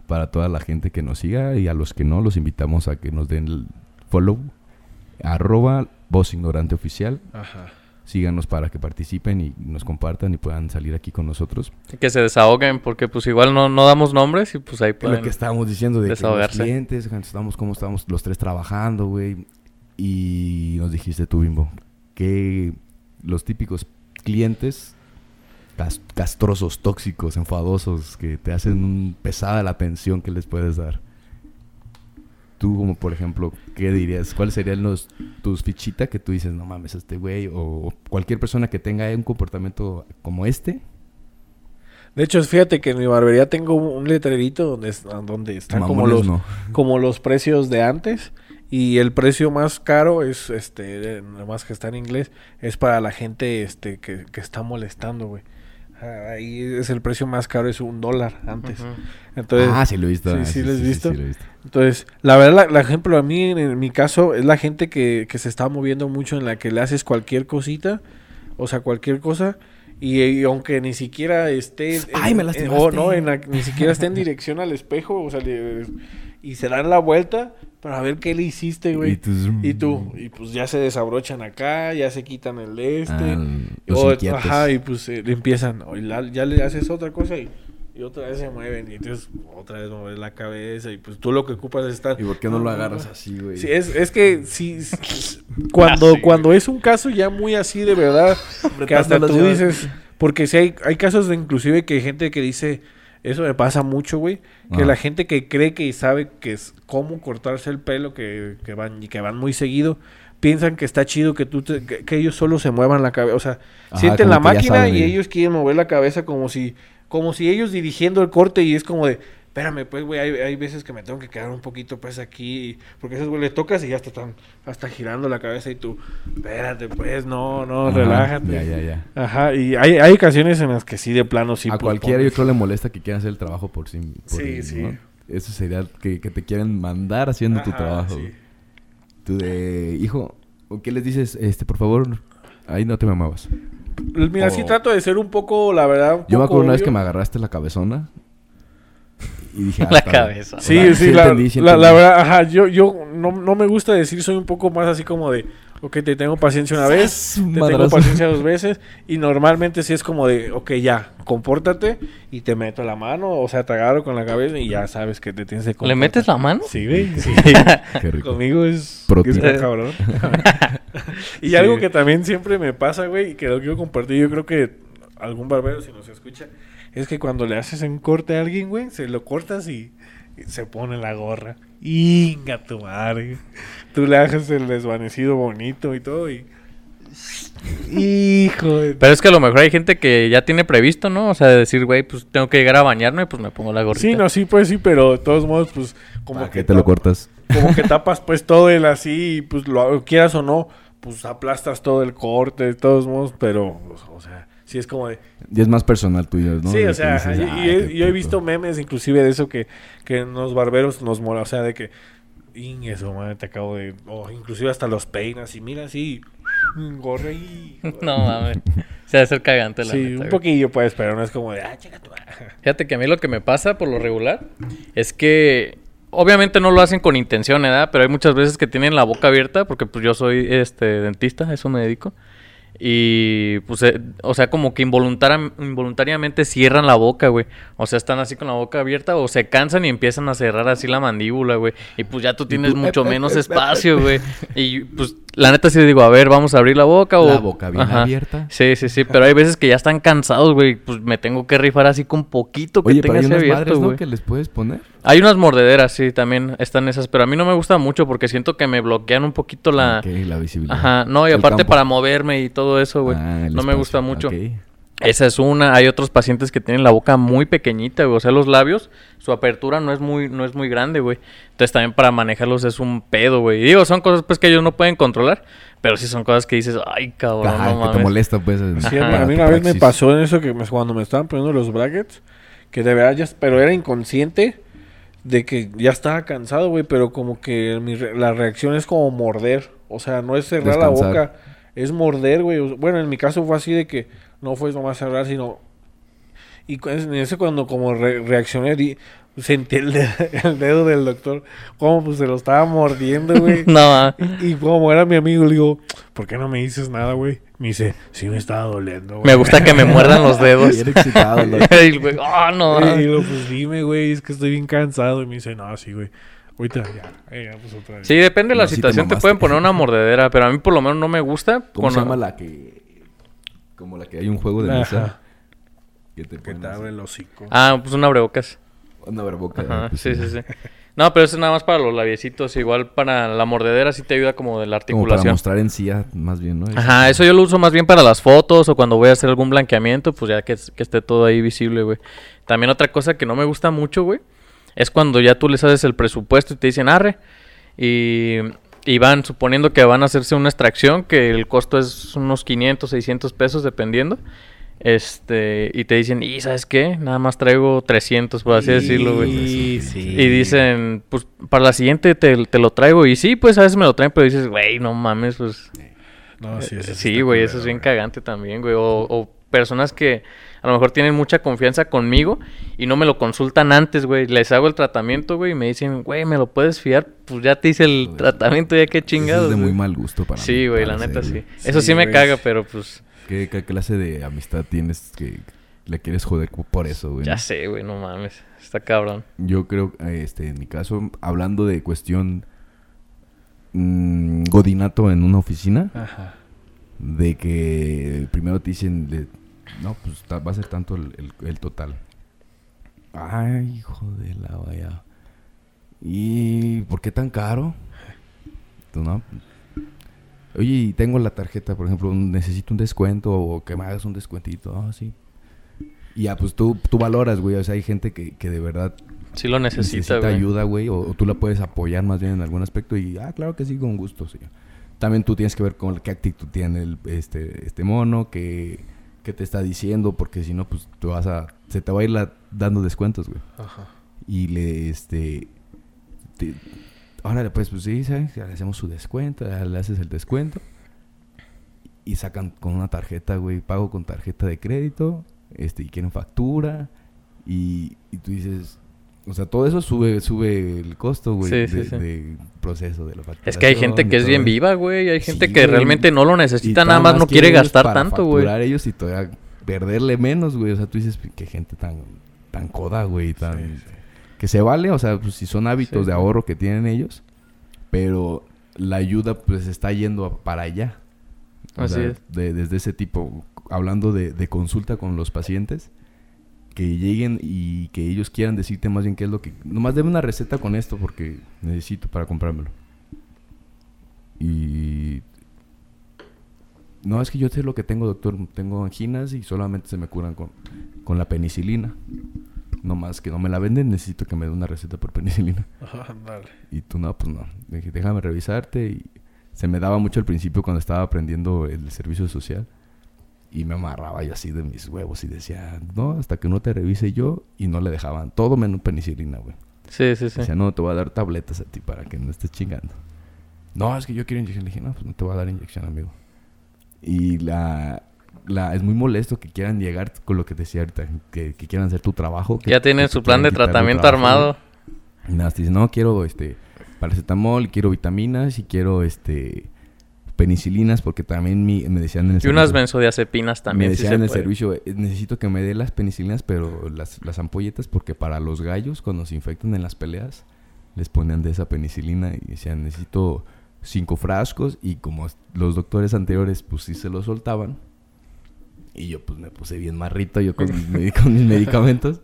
para toda la gente que nos siga y a los que no los invitamos a que nos den el follow. Arroba voz ignorante oficial. Ajá. Síganos para que participen y nos compartan y puedan salir aquí con nosotros. Que se desahoguen porque pues igual no, no damos nombres y pues ahí pueden... lo que estábamos diciendo de que los desahogarse. clientes, estamos como estábamos los tres trabajando, güey. Y nos dijiste tú, Bimbo, que los típicos clientes cas- castrosos, tóxicos, enfadosos, que te hacen un- pesada la atención que les puedes dar. Tú, como por ejemplo, ¿qué dirías? ¿Cuáles serían los, tus fichitas que tú dices, no mames, este güey? O cualquier persona que tenga un comportamiento como este. De hecho, fíjate que en mi barbería tengo un letrerito donde, donde están como los, no. como los precios de antes. Y el precio más caro es, este, nomás que está en inglés, es para la gente este, que, que está molestando, güey. Ah, Ahí es el precio más caro, es un dólar antes. Entonces, ah, sí lo he visto. sí, ah, sí lo has visto. sí lo he visto. Entonces, la verdad, la, la ejemplo a mí, en, en mi caso, es la gente que, que se está moviendo mucho en la que le haces cualquier cosita, o sea, cualquier cosa, y, y aunque ni siquiera esté... en- ¡Ay, me en- o no, en la- ni siquiera esté en dirección al espejo, o sea, le- y se dan la vuelta para ver qué le hiciste, güey. Y tú- Y tú, y pues ya se desabrochan acá, ya se quitan el este. Ah, o- ajá, y pues eh, le empiezan, o la- ya le haces otra cosa y, y otra vez se mueven, y entonces otra vez mover la cabeza, y pues tú lo que ocupas es estar... ¿Y por qué no lo agarras así, güey? Sí, es, es que sí, cuando, Así, cuando es un caso ya muy así de verdad, que hasta tú dices, porque si hay, hay casos de inclusive que hay gente que dice, eso me pasa mucho, güey, que Ajá. la gente que cree que sabe que es cómo cortarse el pelo, que, que van y que van muy seguido, piensan que está chido que tú te- que, que ellos solo se muevan la cabeza, o sea, Ajá, sienten la máquina saben, y ellos quieren mover la cabeza como si como si ellos dirigiendo el corte y es como de Espérame, pues, güey, hay, hay veces que me tengo que quedar un poquito, pues, aquí. Porque esos, güey, le tocas y ya te están hasta girando la cabeza y tú, espérate, pues, no, no, Ajá, relájate. Ya, ya, ya. Ajá, y hay, hay ocasiones en las que sí, de plano, sí. a pues, cualquiera yo creo le molesta que quieran hacer el trabajo por sí. por Sí, sí. ¿no? Eso sería que, que te quieren mandar haciendo tu trabajo. sí. Tú de, hijo, ¿o ¿qué les dices? Este, por favor, ahí no te me muevas. Mira, sí trato de ser un poco, la verdad. un Yo me acuerdo una vez que me agarraste la cabezona. Y dije, ah, La cabeza. O Sí, sea, sí, la, entendí, sí la- la verdad, ajá, yo, yo no, no me gusta decir, soy un poco más así como de, ok, te tengo paciencia una vez, te Un tengo madrazo. paciencia dos veces, y normalmente sí es como de, ok, ya, compórtate, y te meto la mano, o sea, te agarro con la cabeza y ya sabes que te tienes que ¿Le comportar. metes la mano? Sí, güey, sí. Qué rico. Conmigo es, es muy cabrón. y Sí. algo que también siempre me pasa, güey, y que lo quiero compartir, yo creo que algún barbero si nos escucha, es que cuando le haces un corte a alguien, güey, se lo cortas y, y se pone la gorra. Inga tu madre. Tú le haces el desvanecido bonito y todo y... Hijo de... Pero es que a lo mejor hay gente que ya tiene previsto, ¿no? O sea, de decir, güey, pues tengo que llegar a bañarme, pues me pongo la gorrita. Sí, no, sí, pues sí, pero de todos modos, pues... Como ¿Para que qué te lo cortas? como que tapas pues todo el así y pues lo quieras o no, pues aplastas todo el corte de todos modos, pero pues, o sea, sí es como de... Y es más personal tuyo, ¿no? Sí, o sea, dices, y- "Ah, y, he, qué yo he puto". visto memes inclusive de eso que, que los barberos nos mola, o sea, de que... "Ing, eso, madre, te acabo de... O inclusive hasta los peinas y mira así... Gorre y... No mames. Se debe ser cagante la Sí, neta, un güey. poquillo pues, pero no es como de... Ah, chica tu madre". Fíjate que a mí lo que me pasa por lo regular es que obviamente no lo hacen con intención, ¿verdad? Pero hay muchas veces que tienen la boca abierta porque pues yo soy este dentista, a eso me dedico. Y pues, eh, o sea, como que involuntariam- involuntariamente cierran la boca, güey. O sea, están así con la boca abierta o se cansan y empiezan a cerrar así la mandíbula, güey. Y pues ya tú tienes mucho "Ep, ep, menos ep, ep". espacio, güey. Y pues la neta sí digo, a ver, vamos a abrir la boca o... La boca bien Ajá. abierta. Sí, sí, sí, pero hay veces que ya están cansados, güey. Pues me tengo que rifar así con poquito que Oye, pero tenga hay ese unas abierto, madres, ¿no? güey. Que les puedes poner. Hay unas mordederas, sí, también están esas, pero a mí no me gusta mucho porque siento que me bloquean un poquito la... Ok, la visibilidad. Ajá, no, y El aparte campo. para moverme y todo eso, güey. Ah, el no me espacio, gusta mucho. ok. Esa es una. Hay otros pacientes que tienen la boca muy pequeñita, güey. O sea, los labios, su apertura no es muy, no es muy grande, güey. Entonces también para manejarlos es un pedo, güey. Y digo, son cosas pues que ellos no pueden controlar, pero sí son cosas que dices, ay, cabrón, Ajá, no que te mames. molesta, pues. Sí, para a mí una vez me pasó en eso que me- cuando me estaban poniendo los brackets, que de verdad ya, pero era inconsciente de que ya estaba cansado, güey, pero como que mi re- la reacción es como morder, o sea, no es cerrar la boca, es morder, güey. Bueno, en mi caso fue así de que no fue nomás cerrar, sino y en ese cuando como re- reaccioné di- sentí el, de- el dedo del doctor como pues se lo estaba mordiendo, güey. No, ah. Y como era mi amigo, le digo, ¿por qué no me dices nada, güey? Me dice, sí me estaba doliendo, güey. me gusta que me muerdan los dedos. Bien excitado, ¿no? y el güey, "Ah, no. ah". Y lo pues dime, güey, es que estoy bien cansado. Y me dice, no, sí, güey. Ahorita ya, eh, ya, pues otra vez. Sí, depende de la No, sí te situación, te, pueden poner una mordedera, pero a mí por lo menos no me gusta. ¿Cómo con- se llama la que... Como la que hay un juego de Ajá. mesa? Que te Que te abre el hocico. Ah, pues un abrebocas. Una verboca. Ajá, pues, sí, sí, sí. No, pero eso es nada más para los labiecitos. Igual para la mordedera sí te ayuda como de la Como para articulación. mostrar en sí ya, más bien, ¿no? Ajá, eso yo lo uso más bien para las fotos o cuando voy a hacer algún blanqueamiento, pues ya que, que esté todo ahí visible, güey. También otra cosa que no me gusta mucho, güey, es cuando ya tú les haces el presupuesto y te dicen arre. Y, y van suponiendo que van a hacerse una extracción, que el costo es unos 500, 600 pesos dependiendo. Este, y te dicen, y ¿sabes qué? Nada más traigo 300, por así decirlo, güey. Sí, sí. Y dicen, pues para la siguiente te, te lo traigo. Y sí, pues a veces me lo traen, pero dices, güey, no mames, pues. No, sí, eso Sí, güey, eso es bien cagante también, güey. O, o personas que a lo mejor tienen mucha confianza conmigo y no me lo consultan antes, güey. Les hago el tratamiento, güey, y me dicen, güey, ¿me lo puedes fiar? Pues ya te hice el tratamiento, ya qué Eso chingados. es de muy mal gusto para mí, Sí, güey, la neta sí. Eso Sí, me caga, pero pues ¿Qué, qué clase de amistad tienes que le quieres joder por eso, güey? ya sé, güey, no mames. Está cabrón. Yo creo, este, en mi caso, hablando de cuestión mm, godinato en una oficina, Ajá. de que primero te dicen, no, pues va a ser tanto el, el- el total. Ay, hijo de la vaya. ¿Y por qué tan caro? Tú, no. Oye, y tengo la tarjeta, por ejemplo, necesito un descuento o que me hagas un descuentito. Ah, sí. Y ya, pues tú, tú valoras, güey. O sea, hay gente que, que de verdad Sí lo necesita, necesita güey. ayuda, güey, o, o tú la puedes apoyar más bien en algún aspecto y, ah, claro que sí, con gusto, sí. También tú tienes que ver con qué actitud tiene el, este, este mono, qué, qué te está diciendo, porque si no, pues te vas a, se te va a ir la- dando descuentos, güey. Ajá. Y le, este, te- órale, pues, pues sí, ¿sabes? Le hacemos su descuento, le haces el descuento. Y sacan con una tarjeta, güey, pago con tarjeta de crédito, este, y quieren factura. Y, y tú dices, o sea, todo eso sube, sube el costo, güey, Sí, sí, de- sí. del proceso de la factura. Es que hay gente que es bien viva, güey. Hay gente Sí, que güey. realmente no lo necesita, nada más no quiere gastar tanto, güey. ellos y todavía perderle menos, güey. O sea, tú dices, qué gente tan, tan coda, güey, tan... Sí, sí. Que se vale, o sea, pues si son hábitos Sí. de ahorro que tienen ellos, pero la ayuda pues está yendo para allá. O Así sea, es. de- desde ese tipo, hablando de, de consulta con los pacientes, que lleguen y que ellos quieran decirte más bien qué es lo que... Nomás deme una receta con esto porque necesito para comprármelo. Y... No, es que yo sé lo que tengo, doctor. Tengo anginas y solamente se me curan con, con la penicilina. No más que no me la venden, necesito que me dé una receta por penicilina. Ajá, dale. Y tú no, pues no. Dije, déjame revisarte. Y se me daba mucho al principio cuando estaba aprendiendo el servicio social. Y me amarraba yo así de mis huevos y decía, no, hasta que no te revise yo. Y no le dejaban todo menos penicilina, güey. Sí, sí, sí. Decía, no, te voy a dar tabletas a ti para que no estés chingando. No, es que yo quiero inyección. Le dije, no, pues no te voy a dar inyección, amigo. Y la, la, es muy molesto que quieran llegar con lo que te decía ahorita, que, que quieran hacer tu trabajo. que- Ya tienen que su plan de tratamiento trabajo, armado. Y nada, te dicen, no, quiero este paracetamol, quiero vitaminas y quiero este penicilinas porque también mi- me decían en el Y unas benzodiazepinas también. me decían en el puede. servicio, "Eh, necesito que me dé las penicilinas, pero las, las ampolletas, porque para los gallos, cuando se infectan en las peleas, les ponían de esa penicilina y decían, necesito cinco frascos. Y como los doctores anteriores, pues sí se lo soltaban. Y yo, pues me puse bien marrito yo con mis, medi- con mis medicamentos.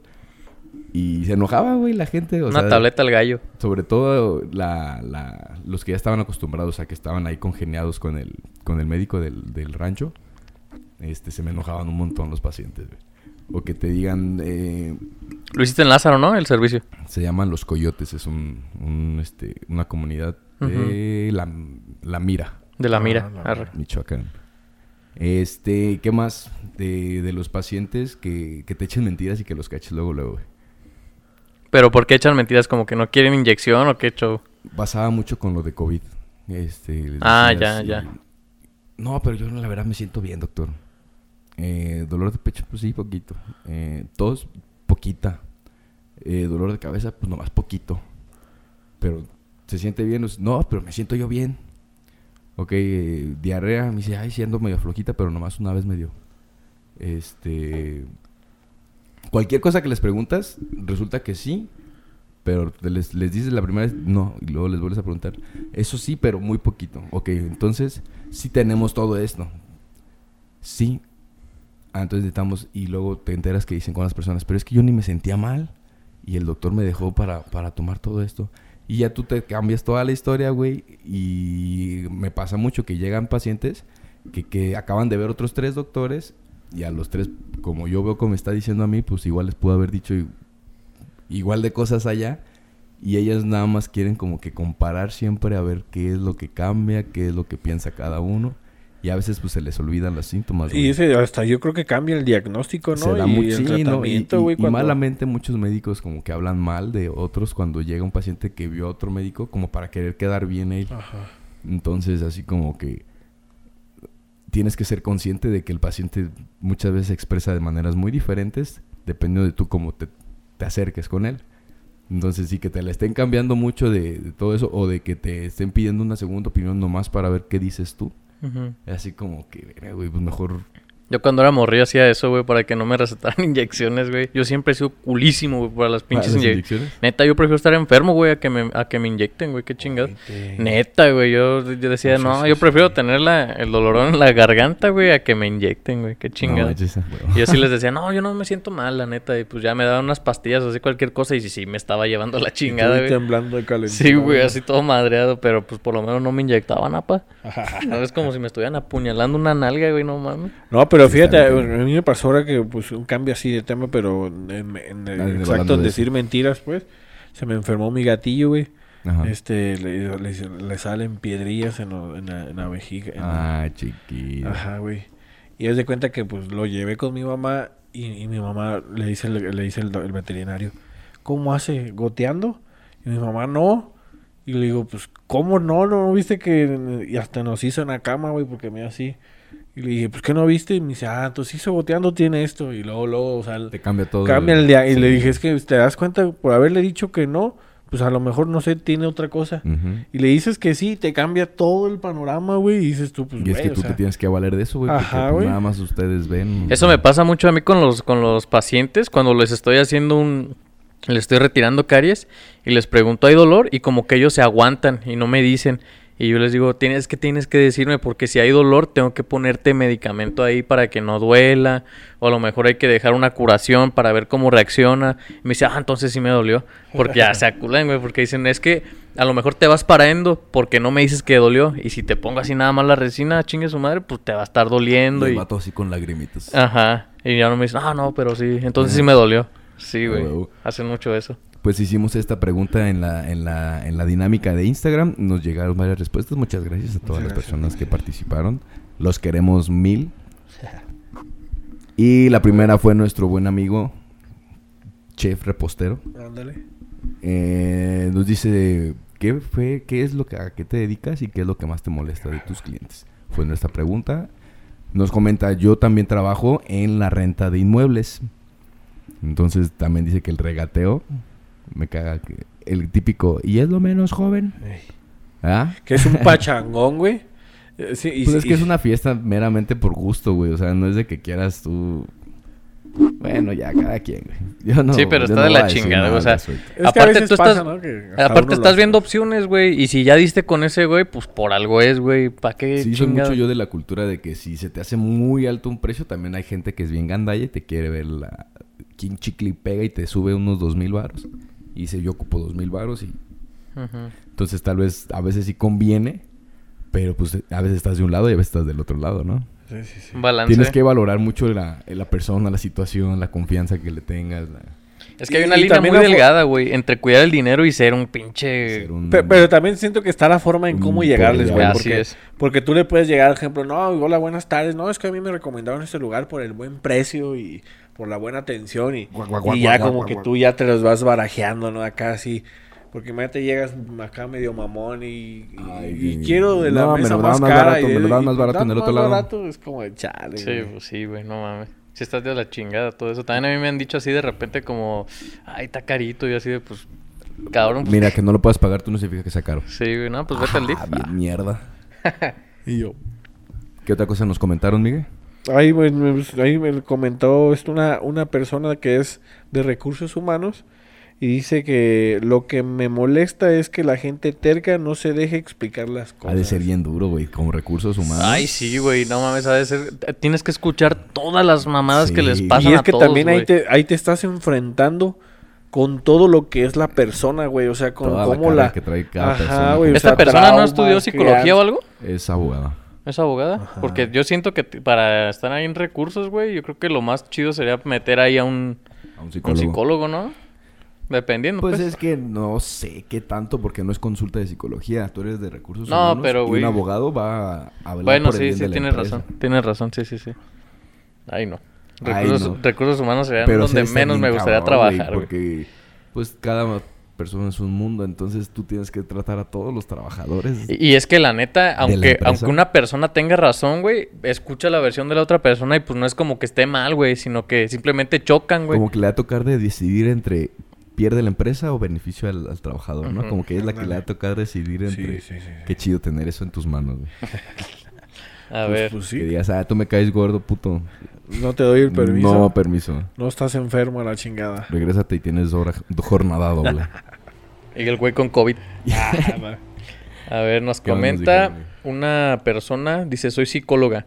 Y se enojaba, güey, la gente. o Una sea, tableta al gallo. sobre todo la, la- los que ya estaban acostumbrados a que estaban ahí congeniados con el, con el médico del, del rancho, este, se me enojaban un montón los pacientes, güey. O que te digan, eh, Lo hiciste en Lázaro, ¿no? El servicio. se llaman Los Coyotes, es un, un, este, una comunidad de la, la Mira, De la Ah, mira. la Arre. Michoacán. Este, ¿qué más? De, de los pacientes que, que te echen mentiras y que los caches luego, luego, güey. Pero ¿por qué echan mentiras? ¿Como que no quieren inyección o qué show? pasaba mucho con lo de COVID. Este, Ah, decías, ya, ya. No, pero yo la verdad me siento bien, doctor. Eh, dolor de pecho, pues sí, poquito. Eh, tos, poquita. Eh, dolor de cabeza, pues nomás poquito. Pero se siente bien. Pues, No, pero me siento yo bien. Ok, eh, diarrea, me dice, ay, sí ando medio flojita, pero nomás una vez me dio. Este. Cualquier cosa que les preguntas, resulta que sí, pero les, les dices la primera vez, no, y luego les vuelves a preguntar, eso sí, pero muy poquito. Ok, entonces, sí tenemos todo esto. Sí. Ah, entonces necesitamos, y luego te enteras que dicen con las personas, pero es que yo ni me sentía mal, y el doctor me dejó para, para tomar todo esto. Y ya tú te cambias toda la historia, güey, y me pasa mucho que llegan pacientes que, que acaban de ver otros tres doctores, y a los tres, como yo veo como está diciendo a mí, pues igual les pudo haber dicho igual de cosas allá. Y ellas nada más quieren como que comparar siempre a ver qué es lo que cambia, qué es lo que piensa cada uno. Y a veces pues se les olvidan los síntomas. Y ese hasta yo creo que cambia el diagnóstico, ¿no? Se da y mucho, el sí, ¿no? Y- tratamiento, y, güey. y cuando- malamente muchos médicos como que hablan mal de otros cuando llega un paciente que vio a otro médico como para querer quedar bien él. Ajá. Entonces, así como que tienes que ser consciente de que el paciente muchas veces expresa de maneras muy diferentes, dependiendo de tú cómo te, te acerques con él. Entonces, sí que te la estén cambiando mucho de, de todo eso, o de que te estén pidiendo una segunda opinión nomás para ver qué dices tú. Así como que, güey, pues mejor. Yo cuando era morrillo hacía eso, güey, para que no me recetaran inyecciones, güey. Yo siempre he sido culísimo, güey, para las pinches ¿Las inye- inyecciones? Neta, yo prefiero estar enfermo, güey, a que me, a que me inyecten, güey, qué chingados. Neta, güey, yo, yo decía, No, no, yo prefiero tener la, el dolorón en la garganta, güey, a que me inyecten, güey, qué No, chingado. manches, güey. y yo sí les decía, no, yo no me siento mal, la neta. Y pues ya me daban unas pastillas o así, cualquier cosa. Y sí, sí, me estaba llevando la chingada, güey. temblando de. Sí, güey, así todo madreado, pero pues por lo menos no me inyectaban, apa. No es como si me estuvieran apuñalando una nalga, güey, no mames. No, pero Sí, fíjate, a mí me pasó ahora que pues un cambio así de tema, pero en, en el Ah, exacto en de decir mentiras, pues. Se me enfermó mi gatillo, güey. Ajá. Este, le, le- le salen piedrillas en, lo- en la, en la vejiga. en la- Ah, chiquito. Ajá, güey. Y es de cuenta que pues lo llevé con mi mamá y, y mi mamá le dice, le dice el veterinario, ¿cómo hace? ¿Goteando? Y mi mamá, no. Y le digo, pues, ¿cómo no? ¿No viste que...? Y hasta nos hizo en la cama, güey, porque me así. Y le dije, pues, ¿qué no viste? Y me dice, ah, entonces hizo goteando, tiene esto. Y luego, luego, o sea, Te cambia todo. cambia el día. Y sí. le dije, es que te das cuenta, por haberle dicho que no, pues a lo mejor, no sé, tiene otra cosa. Y le dices que sí, te cambia todo el panorama, güey. Y dices tú, pues, Y es que o tú sea, te tienes que valer de eso, güey. Ajá, porque pues, güey. nada más ustedes ven. Eso me pasa mucho a mí con los, con los pacientes cuando les estoy haciendo un... Les estoy retirando caries y les pregunto, ¿hay dolor? Y como que ellos se aguantan y no me dicen. Y yo les digo, tienes que, tienes que decirme porque si hay dolor tengo que ponerte medicamento ahí para que no duela. O a lo mejor hay que dejar una curación para ver cómo reacciona. Y me dice, ah, entonces sí me dolió. Porque ya se aculan, güey, porque dicen, es que a lo mejor te vas para endo porque no me dices que dolió. Y si te pongo así nada más la resina, chingue su madre, pues te va a estar doliendo. El y... vato así con lagrimitas. Ajá. Y ya no me dicen, ah, no, pero sí. Entonces sí me dolió. Sí, güey. Hacen mucho eso. Pues hicimos esta pregunta en la, en la, en la dinámica de Instagram. Nos llegaron varias respuestas. Muchas gracias a todas las personas que participaron. Los queremos mil. Y la primera fue nuestro buen amigo, chef repostero. Ándale. Eh, nos dice, ¿qué, fue, ¿qué es lo que, a qué te dedicas y qué es lo que más te molesta de tus clientes? Fue nuestra pregunta. Nos comenta, yo también trabajo en la renta de inmuebles. Entonces también dice que el regateo me caga. Que el típico, ¿y es lo menos joven? ¿Ah? Que es un pachangón, güey. Eh, Sí, y, Pues es y- que es una fiesta meramente por gusto, güey. O sea, no es de que quieras tú... Bueno, ya, cada quien, güey. Yo no, Sí, pero yo está no de la chingada, o sea. Es que Aparte, veces tú pasa, estás- viendo opciones, güey. Y si ya diste con ese, güey, pues por algo es, güey. ¿Para qué Sí, soy mucho yo de la cultura de que si se te hace muy alto un precio, también hay gente que es bien gandalla y te quiere ver la... Quien chicle y pega y te sube unos dos mil baros. Y dice, yo ocupo dos mil baros y... Ujú. Entonces tal vez a veces sí conviene, pero pues a veces estás de un lado y a veces estás del otro lado, ¿no? Sí, sí, sí. Un balance. Tienes que valorar mucho la, la persona, la situación, la confianza que le tengas. la- Es que hay Y- una y línea también muy delgada, güey. Entre cuidar el dinero y ser un pinche... ser un- Pe- Pero, también siento que está la forma en cómo llegarles, güey. Porque, es. porque tú le puedes llegar, por ejemplo, no, hola, buenas tardes. No, es que a mí me recomendaron este lugar por el buen precio y por la buena atención. Y, guac, guac, y ya guac, como que tú ya te los vas barajeando, ¿no? Acá así. Porque imagínate, llegas acá medio mamón y, y- Ay, y quiero de la no, me mesa lo das más más cara. barato, y, me lo das y- más y barato en el más otro lado. barato, es como de chale, Sí, güey. pues sí, güey, no mames. Si estás de la chingada, todo eso. También a mí me han dicho así de repente como, ay, está carito. Y así de, pues, cabrón. Pues, Mira, que no lo puedas pagar tú no significa que sea caro. Sí, güey, no, pues vete al DIF. Ah, mierda. Y yo, ¿Qué otra cosa nos comentaron, Miguel? Ahí, ahí me comentó esto una, una persona que es de recursos humanos y dice que lo que me molesta es que la gente terca no se deje explicar las Ha cosas. de ser bien duro, güey, como recursos humanos. Ay, sí, güey, no mames, ha de ser... Tienes que escuchar todas las mamadas que les pasan Y es a que todos, también ahí te, ahí te estás enfrentando con todo lo que es la persona, güey. O sea, con Toda la cómo carga la... que trae cada Ajá, persona. güey, o ¿Esta sea, persona no estudió psicología crianza. o algo? Es abogada. ¿Es abogada? Ajá. Porque yo siento que para estar ahí en recursos, güey, yo creo que lo más chido sería meter ahí a un, A un un psicólogo. ¿no? Dependiendo, Pues pues. es que no sé qué tanto porque no es consulta de psicología. Tú eres de recursos No, humanos pero, y güey. un abogado va a hablar Bueno, por el sí, bien sí, de la tienes empresa. razón. Tienes razón, sí, sí, sí. Ahí no. Recursos, no. recursos humanos serían Pero donde menos me gustaría cabrón, trabajar, güey. Porque, pues, cada persona es un mundo. Entonces, tú tienes que tratar a todos los trabajadores. Y, y es que la neta, aunque, aunque una persona tenga razón, güey, escucha la versión de la otra persona y pues no es como que esté mal, güey, sino que simplemente chocan, güey. Como que le va a tocar de decidir entre pierde la empresa o beneficio al, al trabajador, ¿no? Como que es la que le va a tocar decidir entre... Sí, sí, sí. Qué chido tener eso en tus manos, güey. A Pues- ver. pues Que digas, ah, tú me caes gordo, puto. No te doy el permiso. No, No, permiso. estás enfermo a la chingada. Regrésate y tienes hora, jornada doble. Y el güey con COVID. A ver, nos ¿Qué más nos comenta una persona, dice, soy psicóloga.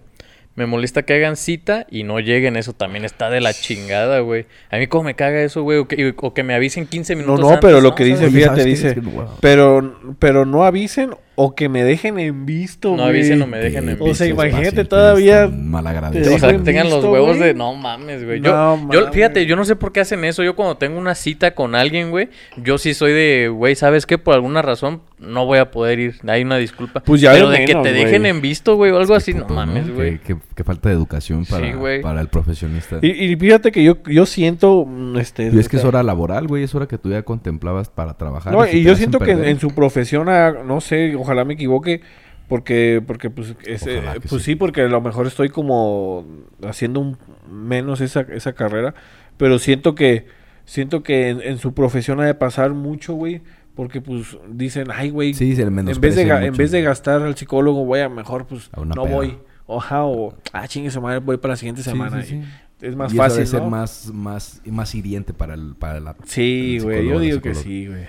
Me molesta que hagan cita y no lleguen, eso también está de la chingada, güey. A mí como me caga eso, güey, o que, o que me avisen 15 No, minutos no, antes, pero lo que dice, fíjate, dice, Es que, wow. pero, pero no avisen o que me dejen en visto, No güey. avisen o me dejen en Qué O sea, visto. imagínate todavía- tan Mal Te O sea, dejo que en tengan los visto, huevos güey. de no mames, güey. No Yo, mames. fíjate, yo no sé por qué hacen eso. Yo cuando tengo una cita con alguien, güey, yo sí soy de, güey, ¿sabes qué? Por alguna razón no voy a poder ir. Hay una disculpa. Pues ya Pero de de que te güey. dejen en visto, güey, o algo así, no mames, ¿no? güey. Qué, qué- qué falta de educación Sí, para, güey. para el profesionista. Y, y fíjate que yo, yo siento, mm, este... Y es que es hora laboral, güey. Es hora que tú ya contemplabas para trabajar. No, y te yo hacen siento que en, perder, en su profesión, ah, no sé, ojalá me equivoque, porque, porque pues, es, eh, pues sí. sí. porque a lo mejor estoy como haciendo un, menos esa, esa carrera, pero siento que, siento que en, en su profesión ha de pasar mucho, güey, porque pues dicen, ay, güey, Sí, se le en vez, de, ga- en mucho. vez de gastar al psicólogo, voy a mejor, pues, A no peda. voy. Oja, o, ah, chingue su madre, voy para la siguiente semana. sí, sí. y Es más Y eso fácil, debe ser ¿no? más, más, más hiriente para, el, para la... Sí, güey, yo digo que sí, güey.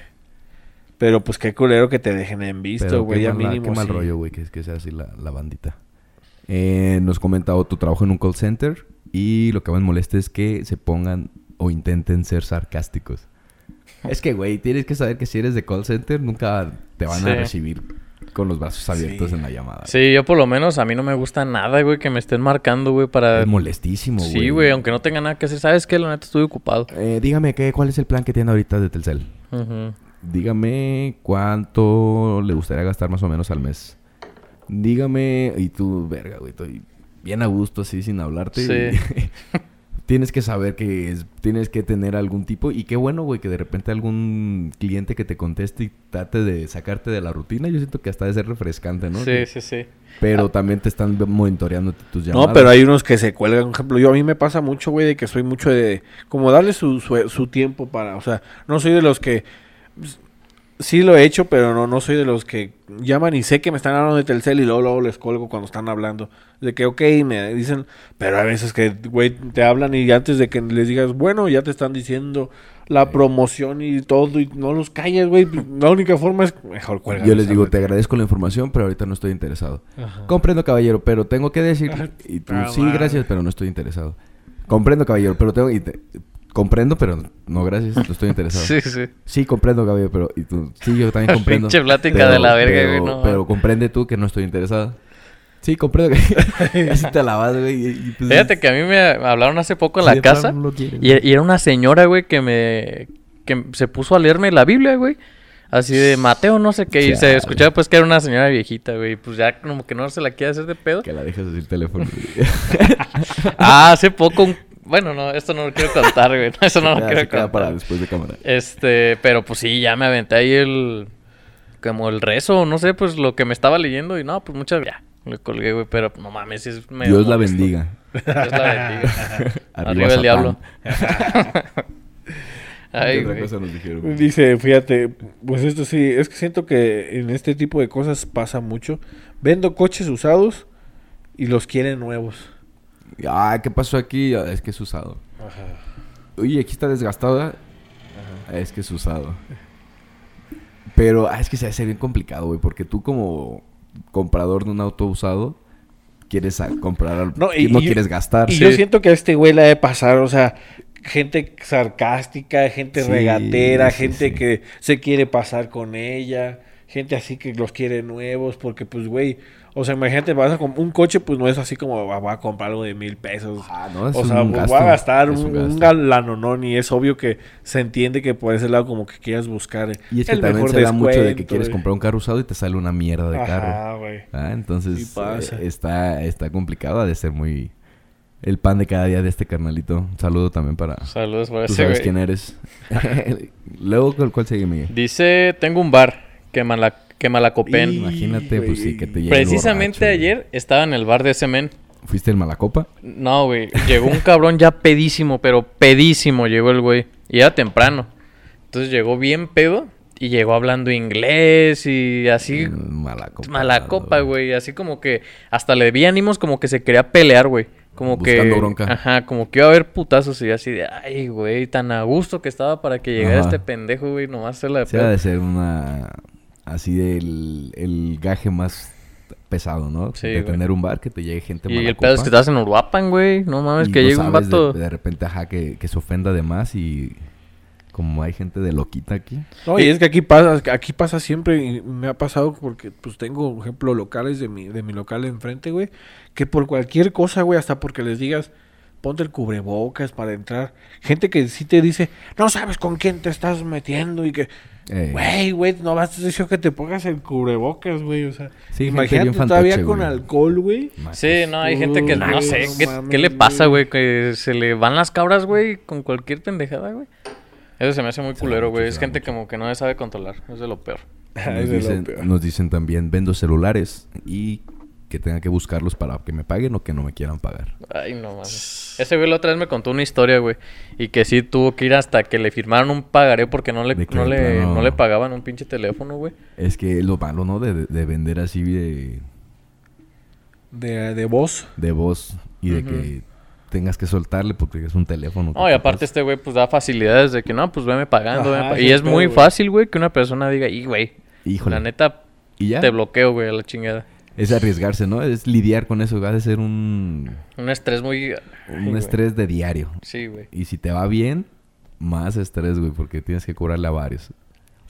Pero pues qué culero que te dejen en visto, güey, qué ya mínimo. Qué mal sí. rollo, güey, que, que sea así la, la bandita. Eh, nos comenta otro trabajo en un call center y lo que más molesta es que se pongan o intenten ser sarcásticos. Es que, güey, tienes que saber que si eres de call center nunca te van Sí. a recibir con los brazos abiertos Sí. en la llamada. Sí, yo por lo menos a mí no me gusta nada, güey, que me estén marcando, güey, para... Es molestísimo, güey. Sí, güey, aunque no tenga nada que hacer. ¿Sabes qué? La neta estoy ocupado. Eh, dígame, ¿qué, ¿cuál es el plan que tiene ahorita de Telcel? Ujú. Dígame cuánto le gustaría gastar más o menos al mes. Dígame, y tú, verga, güey, estoy bien a gusto así sin hablarte. Sí. tienes que saber que es, tienes que tener algún tipo. Y qué bueno, güey, que de repente algún cliente que te conteste y trate de sacarte de la rutina. Yo siento que hasta de ser refrescante, ¿no? Sí, sí, sí. Pero también te están monitoreando tus llamadas. No, pero hay unos que se cuelgan. Por ejemplo, yo a mí me pasa mucho, güey, de que soy mucho de... Como darle su, su, su tiempo para... O sea, no soy de los que... Sí lo he hecho, pero no, no soy de los que llaman y sé que me están hablando de Telcel y luego, luego les colgo cuando están hablando. De que, ok, me dicen... Pero a veces que, güey, te hablan y antes de que les digas, bueno, ya te están diciendo la promoción y todo y no los calles, güey. La única forma es mejor cuelga. Yo les digo, te agradezco la información, pero ahorita no estoy interesado. Comprendo, caballero, pero tengo que decir... Y tú, Ah, sí, gracias, pero no estoy interesado. Comprendo, caballero, pero tengo... y te- comprendo, pero no, gracias, no estoy interesado. Sí, sí. Sí, comprendo, caballero, pero... Y tú, sí, yo también comprendo. Pinche plática de la verga, pero, güey, no pero comprende tú que no estoy interesado. Sí, comprendo que... Así te la vas, güey. y- pues- Fíjate que a mí me hablaron hace poco en la casa. no quiere, Y, y era una señora, güey, que me... Que se puso a leerme la Biblia, güey. Así de Mateo, no sé qué. Y se escuchaba pues que era una señora viejita, güey. Pues ya como que no se la quiere hacer de pedo. Que la dejas decir teléfono. Ah, hace poco... un- Bueno, no, esto no lo quiero contar, güey. Eso no lo quiero contar. para después de cámara. Este, pero pues sí, ya me aventé ahí el... Como el rezo, no sé, pues lo que me estaba leyendo. Y no, pues muchas... Ya, le colgué, güey. Pero no mames, es medio Dios la bendiga. Dios la bendiga. Arriba, Arriba el diablo. ¿Qué Ay, otra güey. cosa nos dijeron? güey? Dice, fíjate, pues esto sí, es que siento que en este tipo de cosas pasa mucho. Vendo coches usados y los quieren nuevos. Ah, ¿qué pasó aquí? Ah, Es que es usado. Oye, aquí está desgastada. Es que es usado. Pero ah, es que se hace bien complicado, güey. Porque tú como comprador de un auto usado, quieres comprar algo No, y- no y- quieres gastar. Y Sí. yo siento que a este güey le ha de pasar, o sea, gente sarcástica, gente Sí, regatera, sí, gente sí. que se quiere pasar con ella, gente así que los quiere nuevos, porque pues, güey, o sea, imagínate, vas a un coche, pues no es así como va, va a comprar algo de mil pesos. Ah, no, es o un sea, gasto, voy a gastar es un, un galanonón y es obvio que se entiende que por ese lado como que quieras buscar Y es que el también mejor se da mucho de que quieres comprar un carro usado y te sale una mierda de carro. Güey. Ah, entonces Sí pasa. eh, está, está complicado ha de ser muy el pan de cada día de este carnalito. Un saludo también para Saludos tú ese, sabes quién eres. Luego ¿cuál, cuál sigue Miguel? Dice, tengo un bar que mala, Imagínate, pues sí, que te llegue Precisamente borracho, ayer estaba en el bar de ese men. ¿Fuiste el Malacopa? No, güey. Llegó un cabrón ya pedísimo, pero pedísimo llegó el güey. Y era temprano. Entonces llegó bien pedo y llegó hablando inglés y así. Malacopa. Mala copa, güey. Así como que hasta le vi ánimos como que se quería pelear, güey. Como Buscando que. bronca. Ajá, como que iba a haber putazos y así de, ay, güey, tan a gusto que estaba para que llegara Ajá. este pendejo, güey, nomás se la ha de ser una... Así del el gaje más pesado, ¿no? Sí, de güey. tener un bar que te llegue gente Y el pedo es que estás en Uruapan, güey. No mames, y que no llegue un sabes de- vato. De, repente, ajá, que, que se ofenda de más y... Como hay gente de loquita aquí. No, y es que aquí pasa, aquí pasa siempre, y me ha pasado porque pues tengo, por ejemplo, locales de mi, de mi local enfrente, güey, que por cualquier cosa, güey, hasta porque les digas, ponte el cubrebocas para entrar, gente que sí te dice, no sabes con quién te estás metiendo y que, Eh, güey, güey, no vas a decir que te pongas el cubrebocas, güey, o sea, Sí, gente imagínate todavía con alcohol, güey. Sí, no, hay gente que no sé. no ¿Qué, mames, qué le pasa, güey. Que se le van las cabras, güey, con cualquier pendejada, güey. Eso se me hace muy Se culero, güey. Es gente mucho. como que no sabe controlar. Es de lo peor. Nos Es de lo dicen, peor. nos dicen también, vendo celulares y que tenga que buscarlos para que me paguen o que no me quieran pagar. Ay, no mames. Ese güey la otra vez me contó una historia, güey. Y que sí tuvo que ir hasta que le firmaron un pagaré porque no le, no le, no le pagaban un pinche teléfono, güey. Es que lo malo, ¿no? De, de- de vender así de, De, de voz. de voz y de que tengas que soltarle porque es un teléfono. No, y aparte este güey pues da facilidades de que no, pues veme pagando. Ajá, veme pa-". ese Y es muy fácil, güey, que una persona diga, y güey, la neta y ya. te bloqueo, güey, a la chingada. Es arriesgarse, ¿no? Es lidiar con eso. Va a ser un, Un estrés muy... un Ay, güey. estrés de diario. Sí, güey. Y si te va bien, más estrés, güey, porque tienes que cobrarle a varios.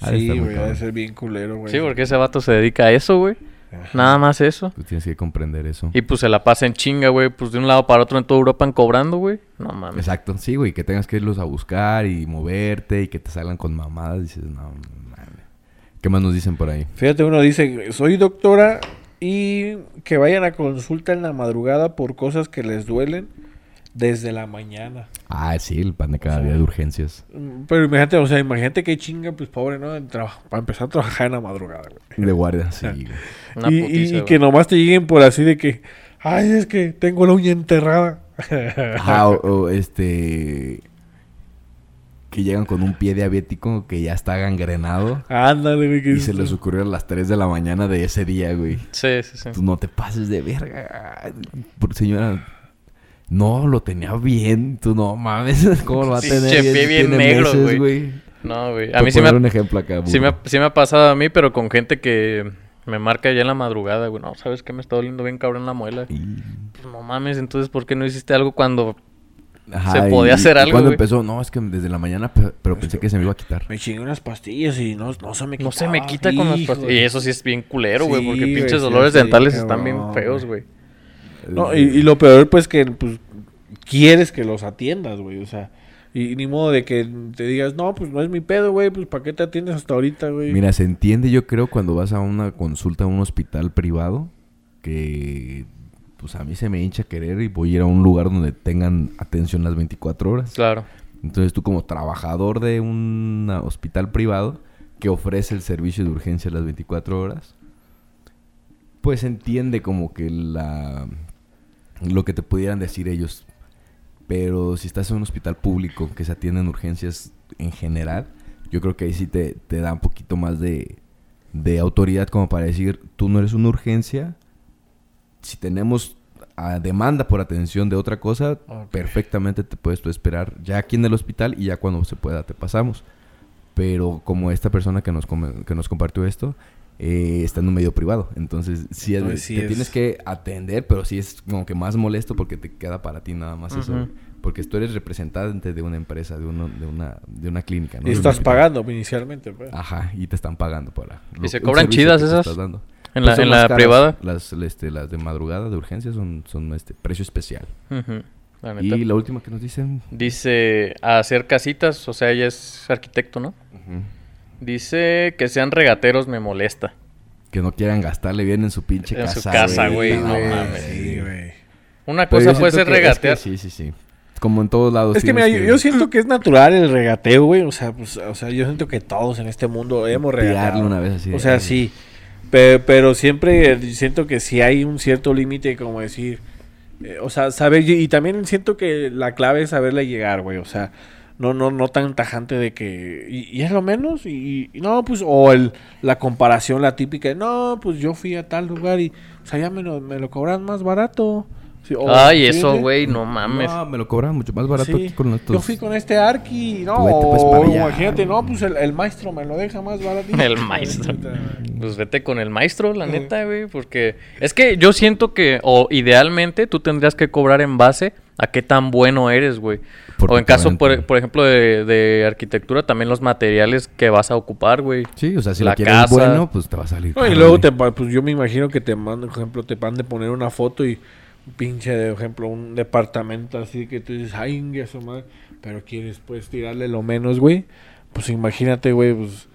Ha Sí, güey, ha de ser bien culero, güey. Sí, porque ese vato se dedica a eso, güey. Ajá. Nada más eso. Tú tienes que comprender eso. Y pues se la pasa en chinga, güey. Pues de un lado para otro en toda Europa cobrando, güey. No mames. Exacto, sí, güey, que tengas que irlos a buscar y moverte y que te salgan con mamadas. Dices, no, mames. ¿Qué más nos dicen por ahí? Fíjate, uno dice, soy doctora y que vayan a consulta en la madrugada por cosas que les duelen. desde la mañana. Ah, sí, el pan de cada O sea, día de urgencias. Mm, Pero imagínate, o sea, imagínate qué chinga, pues pobre, ¿no? Para empezar a trabajar en la madrugada, güey. De guardia, sí. güey. Una y, y- putiza, y güey. que nomás te lleguen por así de que, ay, es que tengo la uña enterrada. Ajá, o, o, este. Que llegan con un pie diabético que ya está gangrenado. Ándale, güey. Y se les ocurrió a las 3 de la mañana de ese día, güey. Sí, sí, sí. Tú no te pases de verga. Por- Señora, no, lo tenía bien. Tú no mames, ¿cómo lo va a tener bien? bien tiene negro, meses, güey. No, güey. A mí sí me, un ejemplo acá, sí, me burro. ha, sí me ha pasado a mí, pero con gente que me marca ya en la madrugada, güey. No, ¿sabes qué? Me está doliendo bien cabrón la muela. Y- Pues no mames, entonces, ¿por qué no hiciste algo cuando... Ajá, Se y- podía hacer y algo, cuando güey. empezó, no, es que desde la mañana, pe- pero pensé que se me iba a quitar. Me chingué unas pastillas y no, no se me quitaba. No se me quita con las pastillas. Y eso sí es bien culero, güey, Sí, porque güey, pinches sí, dolores sí, dentales cabrón, están bien feos, güey. güey. No, y, y lo peor, pues, que pues, quieres que los atiendas, güey. O sea, y, ni modo de que te digas, no, pues no es mi pedo, güey. Pues, ¿para qué te atiendes hasta ahorita, güey? Mira, se entiende, yo creo, cuando vas a una consulta a un hospital privado, que pues a mí se me hincha querer y voy a ir a un lugar donde tengan atención las 24 horas. Claro. Entonces tú como trabajador de un hospital privado que ofrece el servicio de urgencia las 24 horas, pues entiende como que la lo que te pudieran decir ellos. Pero si estás en un hospital público que se atienden urgencias en general, yo creo que ahí sí te, te da un poquito más de, de autoridad como para decir, tú no eres una urgencia. Si tenemos ah, demanda por atención de otra cosa, Ok. perfectamente te puedes tú esperar ya aquí en el hospital y ya cuando se pueda te pasamos. Pero como esta persona que nos, come- que nos compartió esto, eh, está en un medio privado. Entonces, sí, es- sí te es- tienes que atender, pero sí es como que más molesto porque te queda para ti nada más eso. Ujú. Porque tú eres representante de una empresa, de, uno, de, una, de una clínica. ¿no? y estás pagando inicialmente, pues. Ajá, y te están pagando para... ¿Y se cobran chidas esas? estás dando. En Pues la, en caras. privada. Las, este, las de madrugada, de urgencia, son, son este, precio especial. Ujú, la neta. Y la última que nos dicen... Dice a hacer casitas, o sea, ella es arquitecto, ¿no? Dice que sean regateros me molesta. Que no quieran gastarle bien en su pinche En casa. su casa, güey, no mames. Sí, güey. Una Pero cosa puede ser que- es que regatear. sí, sí, sí. Como en todos lados. Es que mira, yo, yo siento que es natural el regateo, güey. O sea, pues, o sea, yo siento que todos en este mundo hemos Tirarle regateado. una vez así O sea, sí. Pero, siempre siento que si hay un cierto límite, como decir. eh, o sea, saber. Y también siento que la clave es saberle llegar, güey. O sea, no, no, no tan tajante de que. Y, es lo menos. Y, no, pues. O el, la comparación, la típica. No, pues yo fui a tal lugar y. O sea, ya me lo, me lo cobran más barato. Sí, Ay, sí, eso, sí. güey, no mames. No, me lo cobran mucho más barato Sí. aquí con estos... Yo fui con este Arki, no, vete, pues, o para allá. imagínate, no, pues el, el maestro me lo deja más barato. El maestro. Pues vete con el maestro, la neta, güey, porque es que yo siento que, o idealmente, tú tendrías que cobrar en base a qué tan bueno eres, güey. O en caso, por, ejemplo, de, de arquitectura, también los materiales que vas a ocupar, güey. Sí, o sea, si La lo quieres casa. bueno, pues te va a salir. No, y luego te, pues yo me imagino que te mandan, por ejemplo, te van de poner una foto y pinche, de ejemplo, un departamento así que tú dices, ay, su madre", pero quieres pues tirarle lo menos, güey. Pues imagínate, güey, pues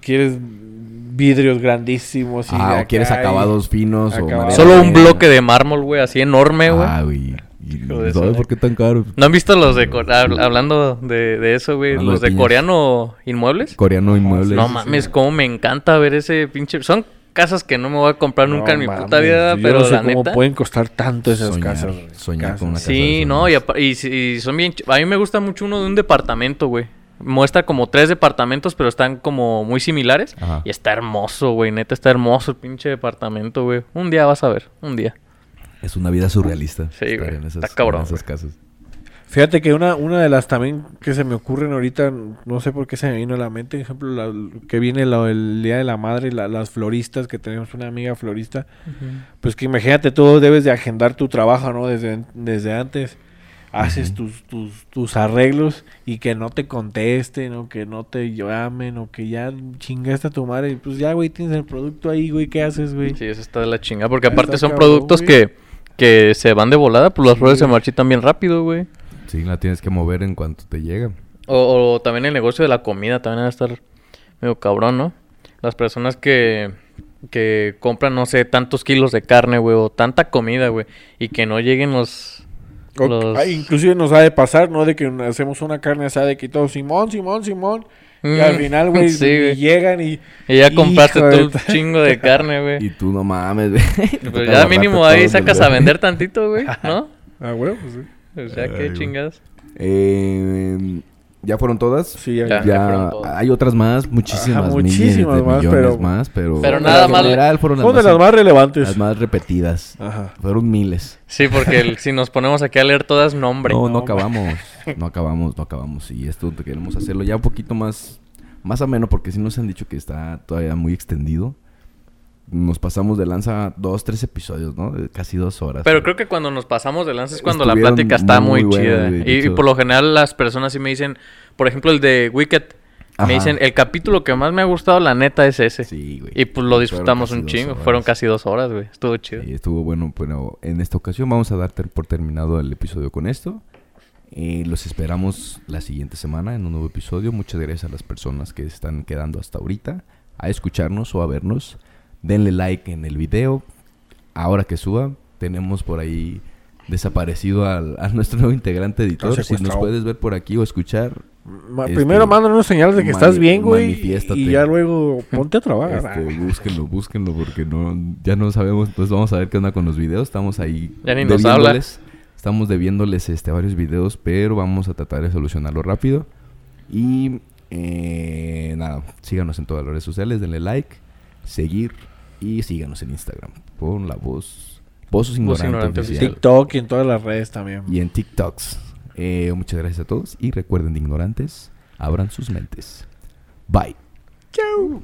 quieres vidrios grandísimos y Ah, o quieres y- acabados finos o Acabados. madera Solo un bloque de mármol, güey, así enorme, güey. Ah, güey. Y, Hijo de ¿sabes su- por qué tan caro? ¿No han visto los de... Hablando de, de eso, güey, Hablando los de coreano inmuebles? Coreano inmuebles. No mames, cómo me encanta ver ese pinche... Son casas que no me voy a comprar nunca en mi puta vida, yo pero no sé la cómo neta... pueden costar tanto esas Soñar, casas. soñar Casas. con una casa. Sí, de no, y, y, si- y son bien... A mí me gusta mucho uno de un departamento, güey. Muestra como tres departamentos, pero están como muy similares. Ajá. Y está hermoso, güey. Neta, está hermoso el pinche departamento, güey. Un día vas a ver, un día. Es una vida surrealista. Sí, güey. en esas- Está cabrón, en esas casas. Fíjate que una, una de las también que se me ocurren ahorita, no sé por qué se me vino a la mente, por ejemplo, la- que viene el Día de la Madre, la- las floristas, que tenemos una amiga florista, pues que imagínate, tú debes de agendar tu trabajo, ¿no? Desde, desde antes. Haces tus, tus, tus arreglos y que no te contesten o que no te llamen o que ya chingaste a tu madre. y Pues ya, güey, tienes el producto ahí, güey, ¿qué haces, güey? Sí, eso está de la chingada. Porque Está aparte son cabrón, productos güey. que, que se van de volada, pues las flores Sí. se marchitan bien rápido, güey. Sí, la tienes que mover en cuanto te llega. O, o también el negocio de la comida también va a estar medio cabrón, ¿no? Las personas que, que compran, no sé, tantos kilos de carne, güey, o tanta comida, güey, y que no lleguen los, O- Los- ah, inclusive nos ha de pasar, ¿no? De que hacemos una carne asada de que todo Simón, Simón, Simón. Y Mm, al final, güey, sí, y güey. llegan y... Y ya compraste tú un chingo de carne, güey. Y tú no mames, güey. Te Pues ya mínimo ahí sacas a vender tantito, güey, ¿no? Ah, güey, pues sí. O sea, Ay, qué güey. chingados. Eh, ¿Ya fueron todas? Sí, ya, Ya. ya. Ya, fueron todas. hay otras más, muchísimas, Ajá, miles muchísimas de más, millones pero- más, pero, Pero en nada más- general fueron las, Son de las más relevantes. las más repetidas. Ajá. Fueron miles. Sí, porque el- si nos ponemos aquí a leer todas, nombre. No, no no, acabamos. No acabamos, no acabamos. Y esto queremos hacerlo ya un poquito más, más ameno, porque si nos han dicho que está todavía muy extendido. Nos pasamos de lanza dos, tres episodios, ¿no? Casi dos horas. Pero creo que cuando nos pasamos de lanza es cuando la plática está muy chida. Y, y por lo general las personas sí me dicen, por ejemplo, el de Wicked, Ajá. me dicen, el capítulo que más me ha gustado, la neta, es ese. Sí, güey. Y pues lo disfrutamos un chingo. Fueron casi dos horas, güey. Estuvo chido. Sí, estuvo bueno, pero en esta ocasión vamos a dar por terminado el episodio con esto. Eh, los esperamos la siguiente semana en un nuevo episodio. Muchas gracias a las personas que están quedando hasta ahorita a escucharnos o a vernos. Denle like en el video. Ahora que suba, tenemos por ahí desaparecido al, a nuestro nuevo integrante editor. Si nos puedes ver por aquí o escuchar, Ma- Este, Primero mándanos señales de que estás bien, güey. Y ya luego ponte a trabajar. Este, búsquenlo, búsquenlo porque no, ya no sabemos, pues vamos a ver qué onda con los videos. Estamos ahí Ya ni nos habla. debiéndoles- Estamos debiéndoles este, varios videos, pero vamos a tratar de solucionarlo rápido. Y eh, nada, síganos en todas las redes sociales, denle like, seguir y síganos en Instagram. Pon la voz, Voz Ignorante. TikTok y en todas las redes también. Y en TikToks. Eh, muchas gracias a todos y recuerden de ignorantes, abran sus mentes. Bye. Chau.